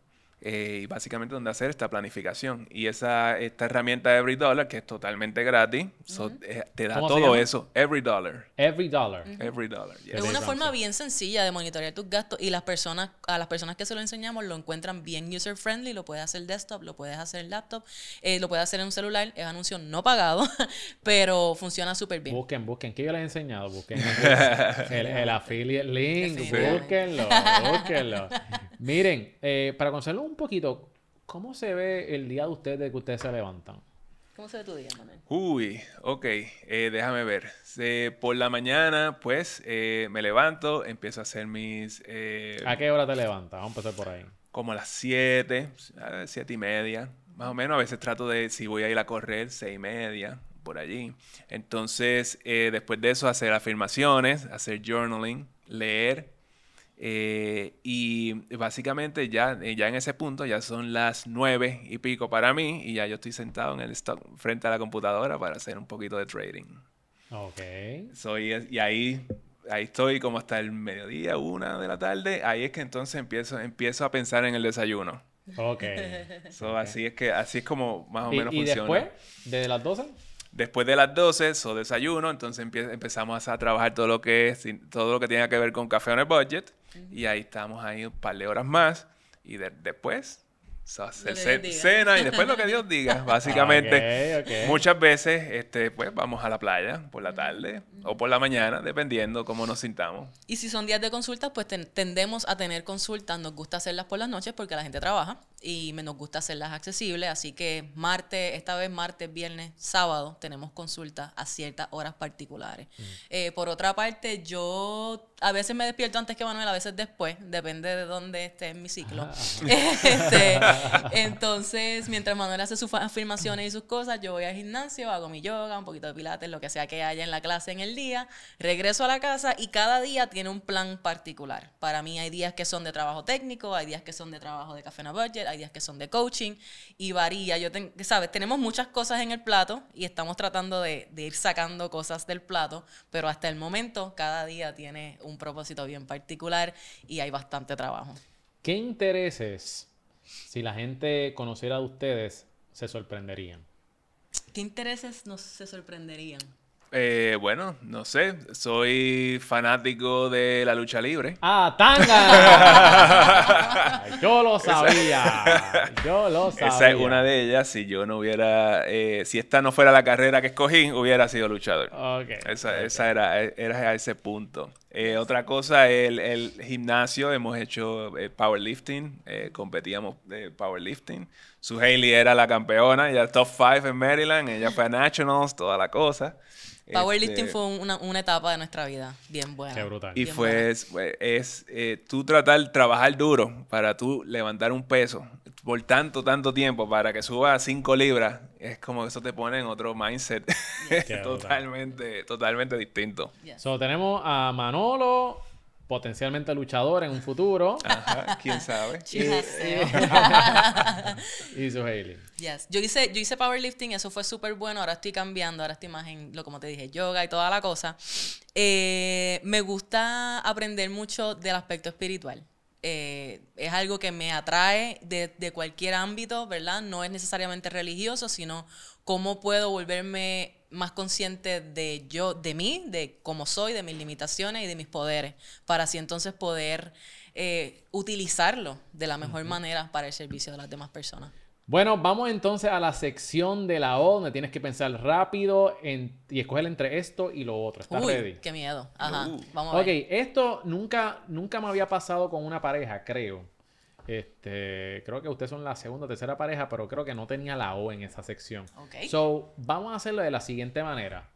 eh, y básicamente dónde hacer esta planificación. Y esa esta herramienta Every Dollar, que es totalmente gratis, so, eh, te da ¿Cómo se todo eso. Every Dollar. Every dollar. Every Dollar. yes. Es una forma bien sencilla de monitorear tus gastos y las personas, a las personas que se lo enseñamos lo encuentran bien user friendly, lo puedes hacer desktop, lo puedes hacer en laptop, eh, lo puedes hacer en un celular, es anuncio no pagado, *laughs* pero funciona súper bien. Busquen, busquen. ¿Qué yo les he enseñado? Busquen *laughs* el, el- affiliate link. Búsquenlo, búsquenlo. *laughs* Miren, eh, para conocerlo un poquito, ¿cómo se ve el día de ustedes de que ustedes se levantan? ¿Cómo se ve tu día, Manuel? Uy, ok, eh, déjame ver. Eh, por la mañana, pues, eh, me levanto, empiezo a hacer mis... eh, ¿A qué hora te levantas? Vamos a empezar por ahí. como a las 7, 7 y media, más o menos. A veces trato de, si voy a ir a correr, 6 y media, por allí. Entonces, eh, después de eso, hacer afirmaciones, hacer journaling, leer. Eh, y básicamente ya, eh, ya en ese punto ya son las 9 y pico para mí y ya yo estoy sentado en el stock frente a la computadora para hacer un poquito de trading. Ok. Soy, y ahí, ahí estoy como hasta el mediodía, una de la tarde. Ahí es que entonces empiezo, empiezo a pensar en el desayuno. Ok. *laughs* So, Así es que así es como más o ¿Y, menos y funciona. después? ¿Desde las 12? Después de las 12, so desayuno, entonces empie- empezamos a trabajar todo lo que es, todo lo que tiene que ver con café on a budget. Y ahí estamos ahí un par de horas más. Y de- después, So, cena y después lo que Dios diga. *laughs* Básicamente, Ok, ok. muchas veces este, pues, vamos a la playa por la tarde o por la mañana, dependiendo cómo nos sintamos. Y si son días de consultas, pues ten- tendemos a tener consultas. Nos gusta hacerlas por las noches porque la gente trabaja y nos gusta hacerlas accesibles. Así que martes, esta vez martes, viernes, sábado, tenemos consultas a ciertas horas particulares. Eh, por otra parte, yo a veces me despierto antes que Manuel, a veces después, depende de dónde esté en mi ciclo. *laughs* Este, entonces, mientras Manuel hace sus afirmaciones y sus cosas, yo voy al gimnasio, hago mi yoga, un poquito de pilates, lo que sea que haya en la clase en el día, regreso a la casa y cada día tiene un plan particular. Para mí hay días que son de trabajo técnico, hay días que son de trabajo de café na budget, hay días que son de coaching y varía. Yo ten- sabes, tenemos muchas cosas en el plato y estamos tratando de, de ir sacando cosas del plato, pero hasta el momento cada día tiene un propósito bien particular y hay bastante trabajo. ¿Qué intereses, si la gente conociera de ustedes, se sorprenderían? ¿Qué intereses nos se sorprenderían? Eh, bueno, no sé, soy fanático de la lucha libre. *laughs* ¡Ah, tanga! *laughs* Yo lo sabía. Yo lo sabía. Esa es una de ellas. Si yo no hubiera, eh, si esta no fuera la carrera que escogí, hubiera sido luchador. Ok. Esa, esa era, era a ese punto. Eh, otra cosa, el, el gimnasio, hemos hecho eh, powerlifting, eh, competíamos de powerlifting. Su Hailey era la campeona, ella top 5 en Maryland, ella fue a Nationals, toda la cosa. Powerlifting Este, fue una, una etapa de nuestra vida bien buena. Qué brutal. Y Bien fue, es, fue- es, eh, tú tratar, trabajar duro para tú levantar un peso por tanto, tanto tiempo para que suba 5 libras, es como que eso te pone en otro mindset *laughs* totalmente, totalmente distinto. Yes. So, tenemos a Manolo, potencialmente luchador en un futuro, Ajá, quién sabe. *laughs* *laughs* Y su Hailey. Yes. Yo hice, yo hice powerlifting, eso fue súper bueno. Ahora estoy cambiando, ahora estoy más en lo como te dije, yoga y toda la cosa. Eh, me gusta aprender mucho del aspecto espiritual. Eh, es algo que me atrae de, de cualquier ámbito, ¿verdad? No es necesariamente religioso, sino cómo puedo volverme más consciente de yo, de mí, de cómo soy, de mis limitaciones y de mis poderes, para así entonces poder eh, utilizarlo de la mejor manera para el servicio de las demás personas. Bueno, vamos entonces a la sección de la O, donde tienes que pensar rápido en- y escoger entre esto y lo otro. ¿Estás Uy, ready? qué miedo. Ajá. Uh. Vamos a Ok, ver. esto nunca, nunca me había pasado con una pareja, creo. Este, creo que ustedes son la segunda o tercera pareja, pero creo que no tenía la O en esa sección. Ok. So, vamos a hacerlo de la siguiente manera.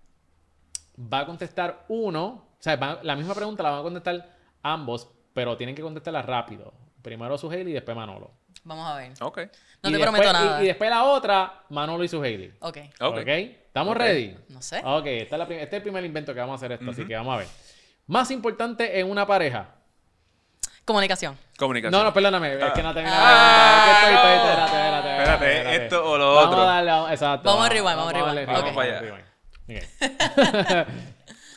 Va a contestar uno, o sea, va- la misma pregunta la van a contestar ambos, pero tienen que contestarla rápido. Primero Suheili y después Manolo. Vamos a ver. Ok. No Y te después- prometo nada. Y, después la otra, Manolo y Suheili. Ok. Ok. ¿Ok? ¿Estamos Ok. ready? No sé. Ok, esta es la este es el primer invento que vamos a hacer esto, así que vamos a ver. Más importante en una pareja. Comunicación. Comunicación. No, no, perdóname, es que no Ah, pregunta. Es que estoy, estoy, no. espérate, espérate, Espérate, esto o lo vamos otro. A darle, vamos- exacto. Vamos a rewind, vamos a rewind. Vamos para allá. rewind.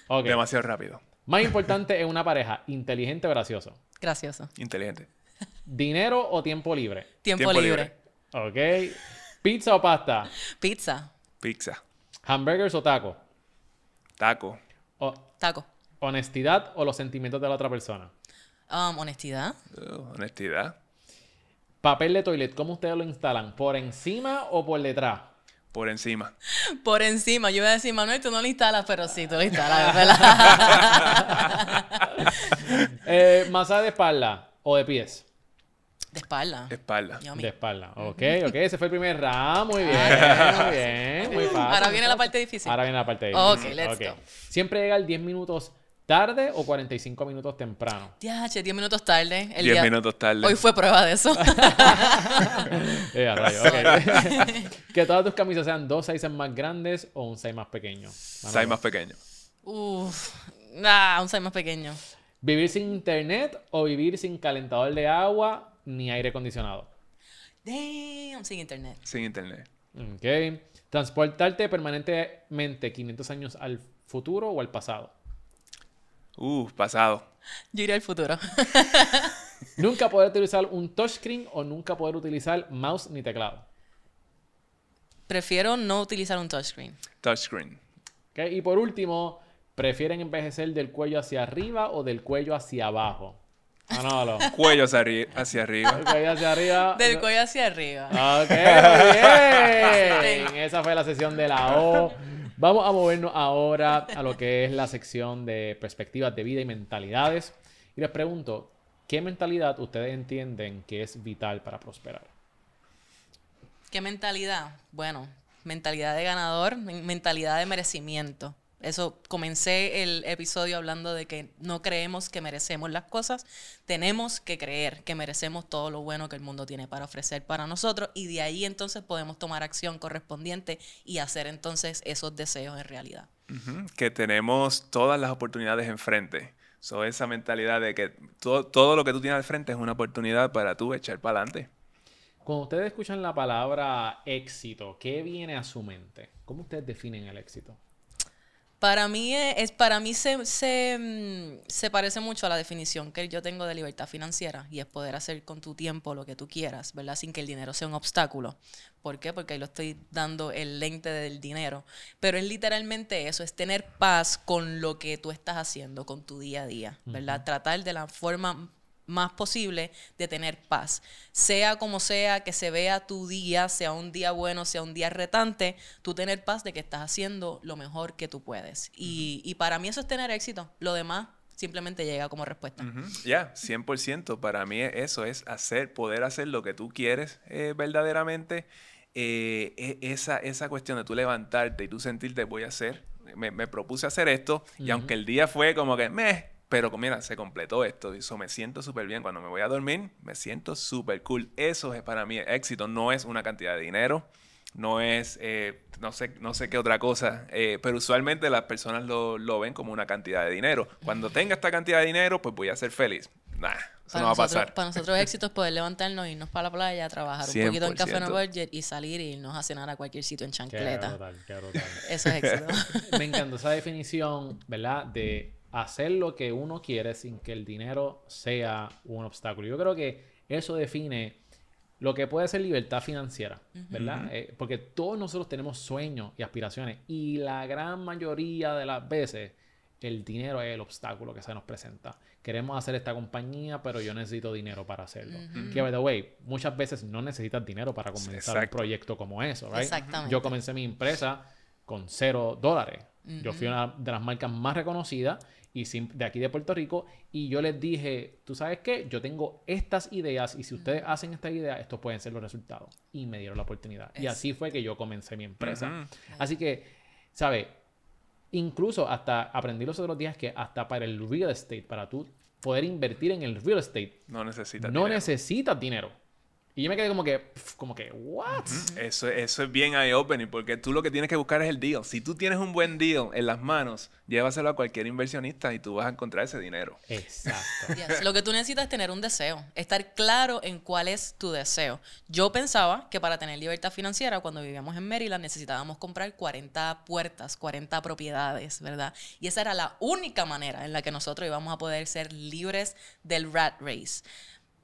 Ok. Ok. Demasiado rápido. Más importante en una pareja, inteligente o gracioso. Gracioso. Inteligente. ¿Dinero o tiempo libre? Tiempo, Tiempo libre. Ok. ¿Pizza o pasta? Pizza. Pizza. ¿Hamburgers o taco? Taco. O- Taco. ¿Honestidad o los sentimientos de la otra persona? Um, honestidad. Uh, honestidad. ¿Papel de toilet, cómo ustedes lo instalan? ¿Por encima o por detrás? Por encima. *laughs* Por encima. Yo iba a decir, Manuel, tú no lo instalas, pero sí, tú lo instalas, verdad. *laughs* Eh, ¿Masaje de espalda o de pies? De espalda. Espalda. De espalda. Ok, ok. Ese fue el primer round. Muy bien, muy bien. Muy fácil. Ahora viene la parte difícil. Ahora viene la parte Ok, difícil. let's go. ¿Siempre llega el 10 minutos tarde o 45 minutos temprano? Diache, 10 minutos tarde. El 10 día- minutos tarde. Hoy fue prueba de eso. *laughs* Ok. *laughs* que todas tus camisas sean dos sizes más grandes o un size más pequeño. Size más pequeño. Uf. Nah, un size más pequeño. ¿Vivir sin internet o vivir sin calentador de agua ni aire acondicionado? Damn, sin internet. Sin internet. Ok. ¿Transportarte permanentemente 500 años al futuro o al pasado? Uh, pasado. Yo iré al futuro. *laughs* Nunca poder utilizar un touchscreen o nunca poder utilizar mouse ni teclado. Prefiero no utilizar un touchscreen. Touchscreen. Ok, Y por último, ¿prefieren envejecer del cuello hacia arriba o del cuello hacia abajo? Manolo. *laughs* Cuello hacia, arri- hacia arriba. El cuello hacia arriba. Del cuello hacia arriba. Ok, muy *laughs* bien. Esa fue la sesión de la O. Vamos a movernos ahora a lo que es la sección de perspectivas de vida y mentalidades. Y les pregunto, ¿qué mentalidad ustedes entienden que es vital para prosperar? ¿Qué mentalidad? Bueno, mentalidad de ganador, men- mentalidad de merecimiento. Eso, comencé el episodio hablando de que no creemos que merecemos las cosas, tenemos que creer que merecemos todo lo bueno que el mundo tiene para ofrecer para nosotros y de ahí entonces podemos tomar acción correspondiente y hacer entonces esos deseos en realidad. Que tenemos todas las oportunidades enfrente. So, esa mentalidad de que todo, todo lo que tú tienes al frente es una oportunidad para tú echar para adelante. Cuando ustedes escuchan la palabra éxito, ¿qué viene a su mente? ¿Cómo ustedes definen el éxito? Para mí, es, para mí se, se, mm, se parece mucho a la definición que yo tengo de libertad financiera y es poder hacer con tu tiempo lo que tú quieras, ¿verdad? Sin que el dinero sea un obstáculo. ¿Por qué? Porque ahí lo estoy dando el lente del dinero. Pero es literalmente eso, es tener paz con lo que tú estás haciendo, con tu día a día, ¿verdad? Tratar de la forma más posible de tener paz. Sea como sea que se vea tu día, sea un día bueno, sea un día retante, tú tener paz de que estás haciendo lo mejor que tú puedes. Y, y para mí eso es tener éxito. Lo demás simplemente llega como respuesta. Ya, 100%. Para mí eso es hacer, poder hacer lo que tú quieres eh, verdaderamente. Eh, e- esa, esa cuestión de tú levantarte y tú sentirte, voy a hacer, me, me propuse hacer esto, y aunque el día fue como que, meh, pero mira, se completó esto, eso me siento súper bien. Cuando me voy a dormir, me siento súper cool. Eso es para mí éxito, no es una cantidad de dinero. No es, eh, no, sé, no sé qué otra cosa, eh, pero usualmente las personas lo, lo ven como una cantidad de dinero. Cuando tenga esta cantidad de dinero, pues voy a ser feliz. Nah, eso Para, no va a nosotros, pasar. para nosotros éxito es poder levantarnos, irnos para la playa, trabajar un poquito en Café No 100%. Budget y salir y irnos a cenar a cualquier sitio en Qué chancleta. brutal, qué brutal. Eso es éxito. *laughs* Me encantó esa definición, ¿verdad? De hacer lo que uno quiere sin que el dinero sea un obstáculo. Yo creo que eso define lo que puede ser libertad financiera, ¿verdad? Eh, porque todos nosotros tenemos sueños y aspiraciones y la gran mayoría de las veces el dinero es el obstáculo que se nos presenta. Queremos hacer esta compañía, pero yo necesito dinero para hacerlo. Que, by the way, muchas veces no necesitas dinero para comenzar un proyecto como eso, ¿right? Exactamente. Yo comencé mi empresa con cero dólares. Yo fui una de las marcas más reconocidas y de aquí de Puerto Rico y yo les dije, tú sabes qué, yo tengo estas ideas y si ustedes hacen esta idea, estos pueden ser los resultados. Y me dieron la oportunidad. Y así fue que yo comencé mi empresa. Así que, ¿sabes? Incluso hasta aprendí los otros días que hasta para el real estate, para tú poder invertir en el real estate, No necesitas no dinero. necesitas dinero. Y yo me quedé como que, pf, como que, ¿what? Eso, eso es bien eye-opening porque tú lo que tienes que buscar es el deal. Si tú tienes un buen deal en las manos, llévaselo a cualquier inversionista y tú vas a encontrar ese dinero. Exacto. *laughs* Yes. Lo que tú necesitas es tener un deseo, estar claro en cuál es tu deseo. Yo pensaba que para tener libertad financiera, cuando vivíamos en Maryland, necesitábamos comprar 40 puertas, 40 propiedades, ¿verdad? Y esa era la única manera en la que nosotros íbamos a poder ser libres del rat race.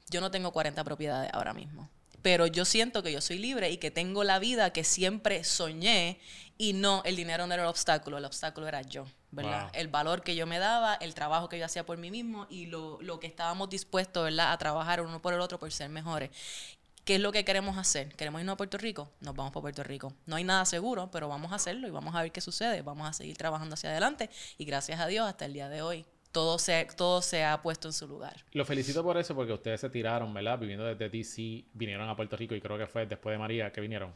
Yo no tengo 40 propiedades ahora mismo. Pero yo siento que yo soy libre y que tengo la vida que siempre soñé y no, el dinero no era el obstáculo, el obstáculo era yo, ¿verdad? Wow. el valor que yo me daba, el trabajo que yo hacía por mí mismo y lo, lo que estábamos dispuestos ¿verdad? a trabajar uno por el otro por ser mejores. ¿Qué es lo que queremos hacer? ¿Queremos irnos a Puerto Rico? Nos vamos para Puerto Rico. No hay nada seguro, pero vamos a hacerlo y vamos a ver qué sucede. Vamos a seguir trabajando hacia adelante y gracias a Dios hasta el día de hoy todo se, todo se ha puesto en su lugar. Lo felicito por eso, porque ustedes se tiraron, ¿verdad? Viviendo desde DC, vinieron a Puerto Rico y creo que fue después de María que vinieron.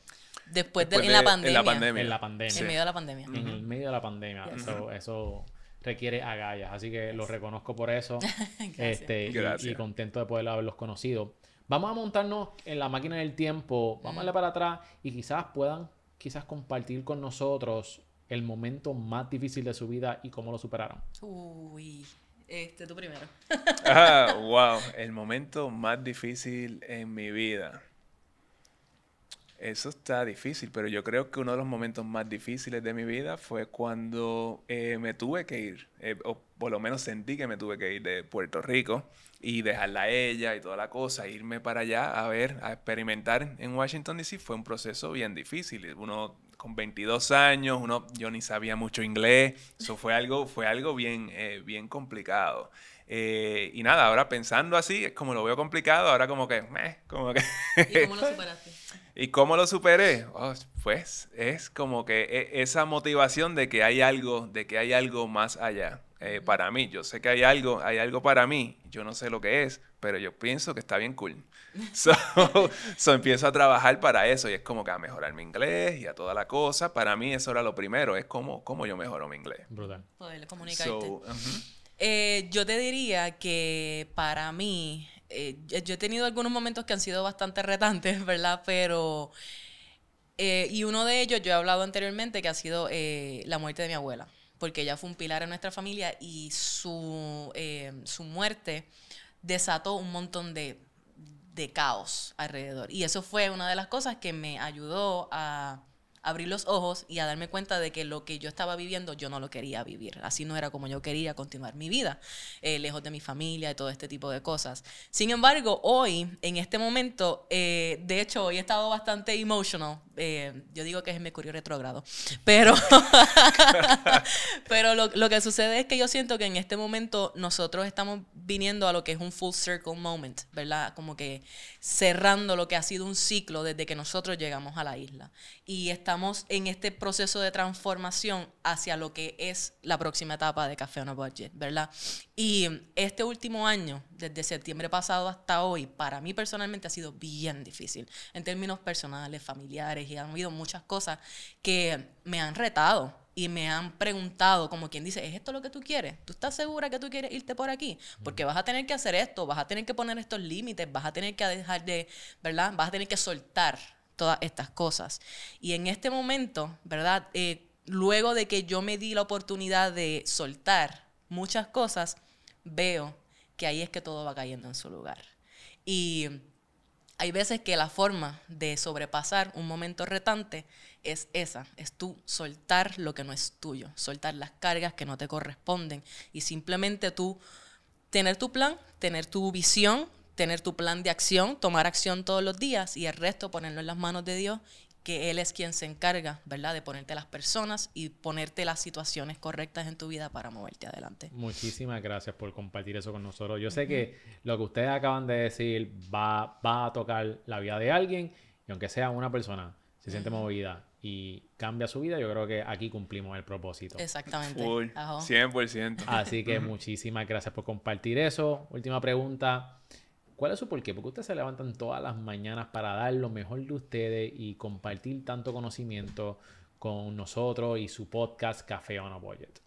Después, de, Después en, de- la en pandemia, la pandemia. En la pandemia. En medio de la pandemia. En el medio de la pandemia. Eso, eso requiere agallas. Así que los reconozco por eso. *laughs* Gracias. este, y- Gracias. Y, contento de poder haberlos conocido. Vamos a montarnos en la máquina del tiempo. Vamos a darle para atrás y quizás puedan quizás compartir con nosotros el momento más difícil de su vida y cómo lo superaron. Uy, este, tú primero. *laughs* Ah, wow. El momento más difícil en mi vida. Eso está difícil, pero yo creo que uno de los momentos más difíciles de mi vida fue cuando eh, me tuve que ir, eh, o por lo menos sentí que me tuve que ir de Puerto Rico y dejarla a ella y toda la cosa, irme para allá a ver, a experimentar en Washington DC fue un proceso bien difícil. Uno con 22 años, uno, yo ni sabía mucho inglés, eso fue algo, fue algo bien, eh, bien complicado. Eh, y nada, ahora pensando así, es como lo veo complicado, ahora como que, meh, como que... ¿Y cómo lo superaste? *laughs* ¿Y cómo lo superé? Oh, pues es como que e- esa motivación de que hay algo, de que hay algo más allá eh, para mí. Yo sé que hay algo, hay algo para mí. Yo no sé lo que es, pero yo pienso que está bien cool. *laughs* So, so empiezo a trabajar para eso y es como que a mejorar mi inglés y a toda la cosa. Para mí eso era lo primero, es como cómo yo mejoro mi inglés. Brutal. Poder comunicarte. So. Eh, yo te diría que para mí, eh, yo he tenido algunos momentos que han sido bastante retantes, *laughs* ¿verdad? Pero, eh, y uno de ellos, yo he hablado anteriormente, que ha sido eh, la muerte de mi abuela, porque ella fue un pilar en nuestra familia y su, eh, su muerte desató un montón de, de caos alrededor. Y eso fue una de las cosas que me ayudó a abrir los ojos y a darme cuenta de que lo que yo estaba viviendo yo no lo quería vivir. Así no era como yo quería continuar mi vida, eh, lejos de mi familia y todo este tipo de cosas. Sin embargo, hoy, en este momento, eh, de hecho, hoy he estado bastante emotional. Eh, yo digo que es Mercurio retrógrado, pero, *laughs* pero lo, lo que sucede es que yo siento que en este momento nosotros estamos viniendo a lo que es un full circle moment, ¿verdad? Como que cerrando lo que ha sido un ciclo desde que nosotros llegamos a la isla. Y estamos en este proceso de transformación hacia lo que es la próxima etapa de Café on a Budget, ¿verdad? Y este último año, desde septiembre pasado hasta hoy, para mí personalmente ha sido bien difícil en términos personales, familiares, y han habido muchas cosas que me han retado y me han preguntado, como quien dice, ¿es esto lo que tú quieres? ¿Tú estás segura que tú quieres irte por aquí? Porque vas a tener que hacer esto, vas a tener que poner estos límites, vas a tener que dejar de, ¿verdad? Vas a tener que soltar todas estas cosas. Y en este momento, ¿verdad? Eh, luego de que yo me di la oportunidad de soltar muchas cosas, veo que ahí es que todo va cayendo en su lugar. Y hay veces que la forma de sobrepasar un momento retante es esa, es tú soltar lo que no es tuyo, soltar las cargas que no te corresponden y simplemente tú tener tu plan, tener tu visión, tener tu plan de acción, tomar acción todos los días y el resto ponerlo en las manos de Dios, que Él es quien se encarga, ¿verdad?, de ponerte las personas y ponerte las situaciones correctas en tu vida para moverte adelante. Muchísimas gracias por compartir eso con nosotros. Yo sé que lo que ustedes acaban de decir va, va a tocar la vida de alguien y aunque sea una persona se siente movida y cambia su vida, yo creo que aquí cumplimos el propósito. Exactamente. Full, Ajá. 100%. Así que *laughs* muchísimas gracias por compartir eso. Última pregunta. ¿Cuál es su porqué? Porque ustedes se levantan todas las mañanas para dar lo mejor de ustedes y compartir tanto conocimiento con nosotros y su podcast Café on a Budget.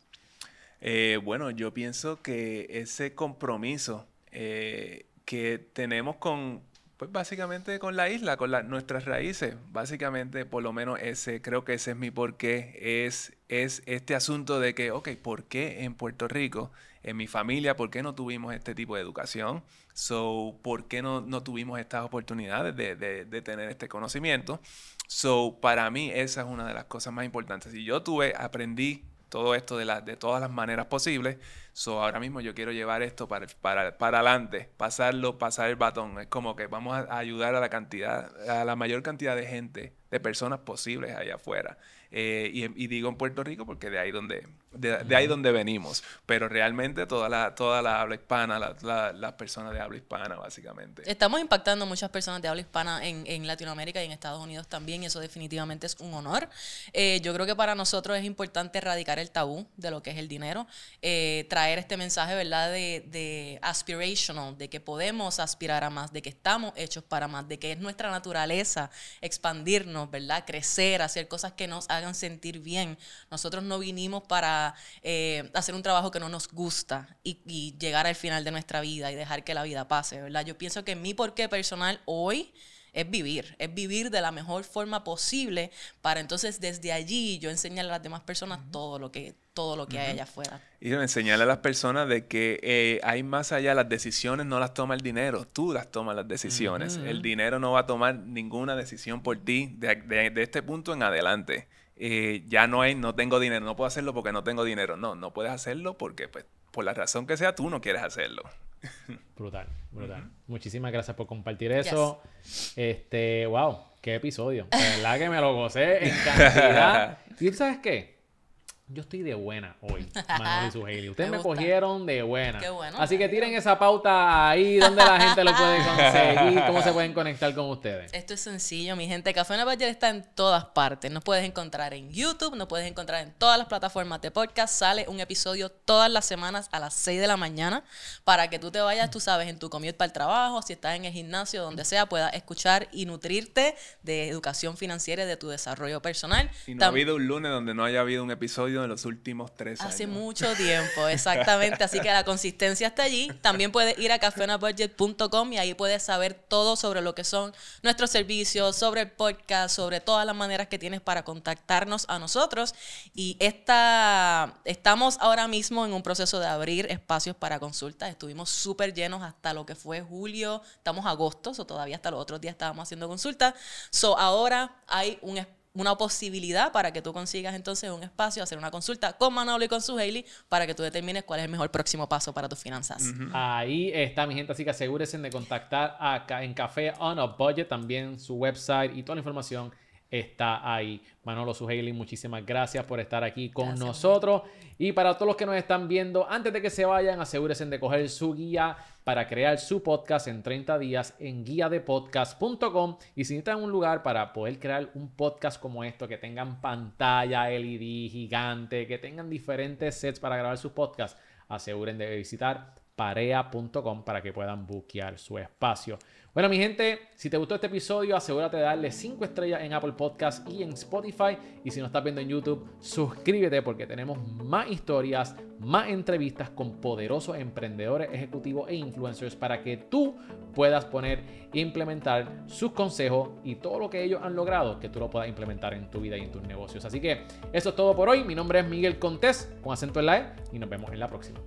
Eh, bueno, yo pienso que ese compromiso eh, que tenemos con, pues básicamente con la isla, con la- nuestras raíces, básicamente, por lo menos ese, creo que ese es mi porqué, es, es este asunto de que, ok, ¿por qué en Puerto Rico, en mi familia, por qué no tuvimos este tipo de educación? So, ¿por qué no, no tuvimos estas oportunidades de, de- de tener este conocimiento? So, para mí esa es una de las cosas más importantes. Y yo tuve, aprendí todo esto de, la- de todas las maneras posibles. So, ahora mismo yo quiero llevar esto para, para, para adelante, pasarlo, pasar el batón. Es como que vamos a, ayudar a la cantidad, a la mayor cantidad de gente, de personas posibles allá afuera. Eh, y, y digo en Puerto Rico porque de ahí donde, de, de ahí donde venimos. Pero realmente toda la, toda la habla hispana, la- la- las personas de habla hispana, básicamente. Estamos impactando a muchas personas de habla hispana en, en Latinoamérica y en Estados Unidos también, y eso definitivamente es un honor. Eh, yo creo que para nosotros es importante erradicar el tabú de lo que es el dinero, eh, traer este mensaje, ¿verdad?, de, de aspirational, de que podemos aspirar a más, de que estamos hechos para más, de que es nuestra naturaleza expandirnos, ¿verdad?, crecer, hacer cosas que nos hagan sentir bien. Nosotros no vinimos para eh, hacer un trabajo que no nos gusta y, y llegar al final de nuestra vida y dejar que la vida pase, ¿verdad? Yo pienso que mi porqué personal hoy es vivir, es vivir de la mejor forma posible para entonces desde allí yo enseñarle a las demás personas todo lo que todo lo que hay allá afuera. Y enseñarle a las personas de que eh, hay más allá, las decisiones no las toma el dinero, tú las tomas las decisiones. El dinero no va a tomar ninguna decisión por ti de, de- de este punto en adelante. Eh, ya no hay, no tengo dinero, no puedo hacerlo porque no tengo dinero. No, no puedes hacerlo porque, pues, por la razón que sea, tú no quieres hacerlo. *laughs* Brutal, brutal. Muchísimas gracias por compartir eso. Este, wow, qué episodio. De verdad que me lo gocé en cantidad. *laughs* ¿Y tú sabes qué? Yo estoy de buena hoy, *laughs* Manolo y su Hailey. Ustedes Me cogieron de buena. Qué bueno. Así que tiren esa pauta ahí donde la gente lo puede conseguir, cómo se pueden conectar con ustedes. Esto es sencillo, mi gente. Café en Budget está en todas partes. Nos puedes encontrar en YouTube, nos puedes encontrar en todas las plataformas de podcast. Sale un episodio todas las semanas a las 6 de la mañana para que tú te vayas, tú sabes, en tu commute para el trabajo, si estás en el gimnasio, donde sea, puedas escuchar y nutrirte de educación financiera y de tu desarrollo personal. Y no ha habido un lunes donde no haya habido un episodio en los últimos tres Hace años. mucho *laughs* tiempo, exactamente. Así que la consistencia está allí. También puedes ir a cafeonabudget.com y ahí puedes saber todo sobre lo que son nuestros servicios, sobre el podcast, sobre todas las maneras que tienes para contactarnos a nosotros. Y esta, estamos ahora mismo en un proceso de abrir espacios para consultas. Estuvimos súper llenos hasta lo que fue julio, estamos agosto, o todavía hasta los otros días estábamos haciendo consultas. So ahora hay un espacio una posibilidad para que tú consigas entonces un espacio, hacer una consulta con Manolo y con su Hailey para que tú determines cuál es el mejor próximo paso para tus finanzas. Ahí está mi gente, así que asegúrense de contactar acá en Café on a Budget, también su website y toda la información está ahí. Manolo Suheili, muchísimas gracias por estar aquí con Gracias, nosotros. Y para todos los que nos están viendo, antes de que se vayan, asegúrense de coger su guía para crear su podcast en 30 días en guiadepodcast.com. Y si necesitan un lugar para poder crear un podcast como esto, que tengan pantalla LED gigante, que tengan diferentes sets para grabar sus podcasts, aseguren de visitar parea.com para que puedan buquear su espacio. Bueno, mi gente, si te gustó este episodio, asegúrate de darle 5 estrellas en Apple Podcast y en Spotify. Y si no estás viendo en YouTube, suscríbete porque tenemos más historias, más entrevistas con poderosos emprendedores, ejecutivos e influencers para que tú puedas poner implementar sus consejos y todo lo que ellos han logrado, que tú lo puedas implementar en tu vida y en tus negocios. Así que eso es todo por hoy. Mi nombre es Miguel Contés, con acento en la E, y nos vemos en la próxima.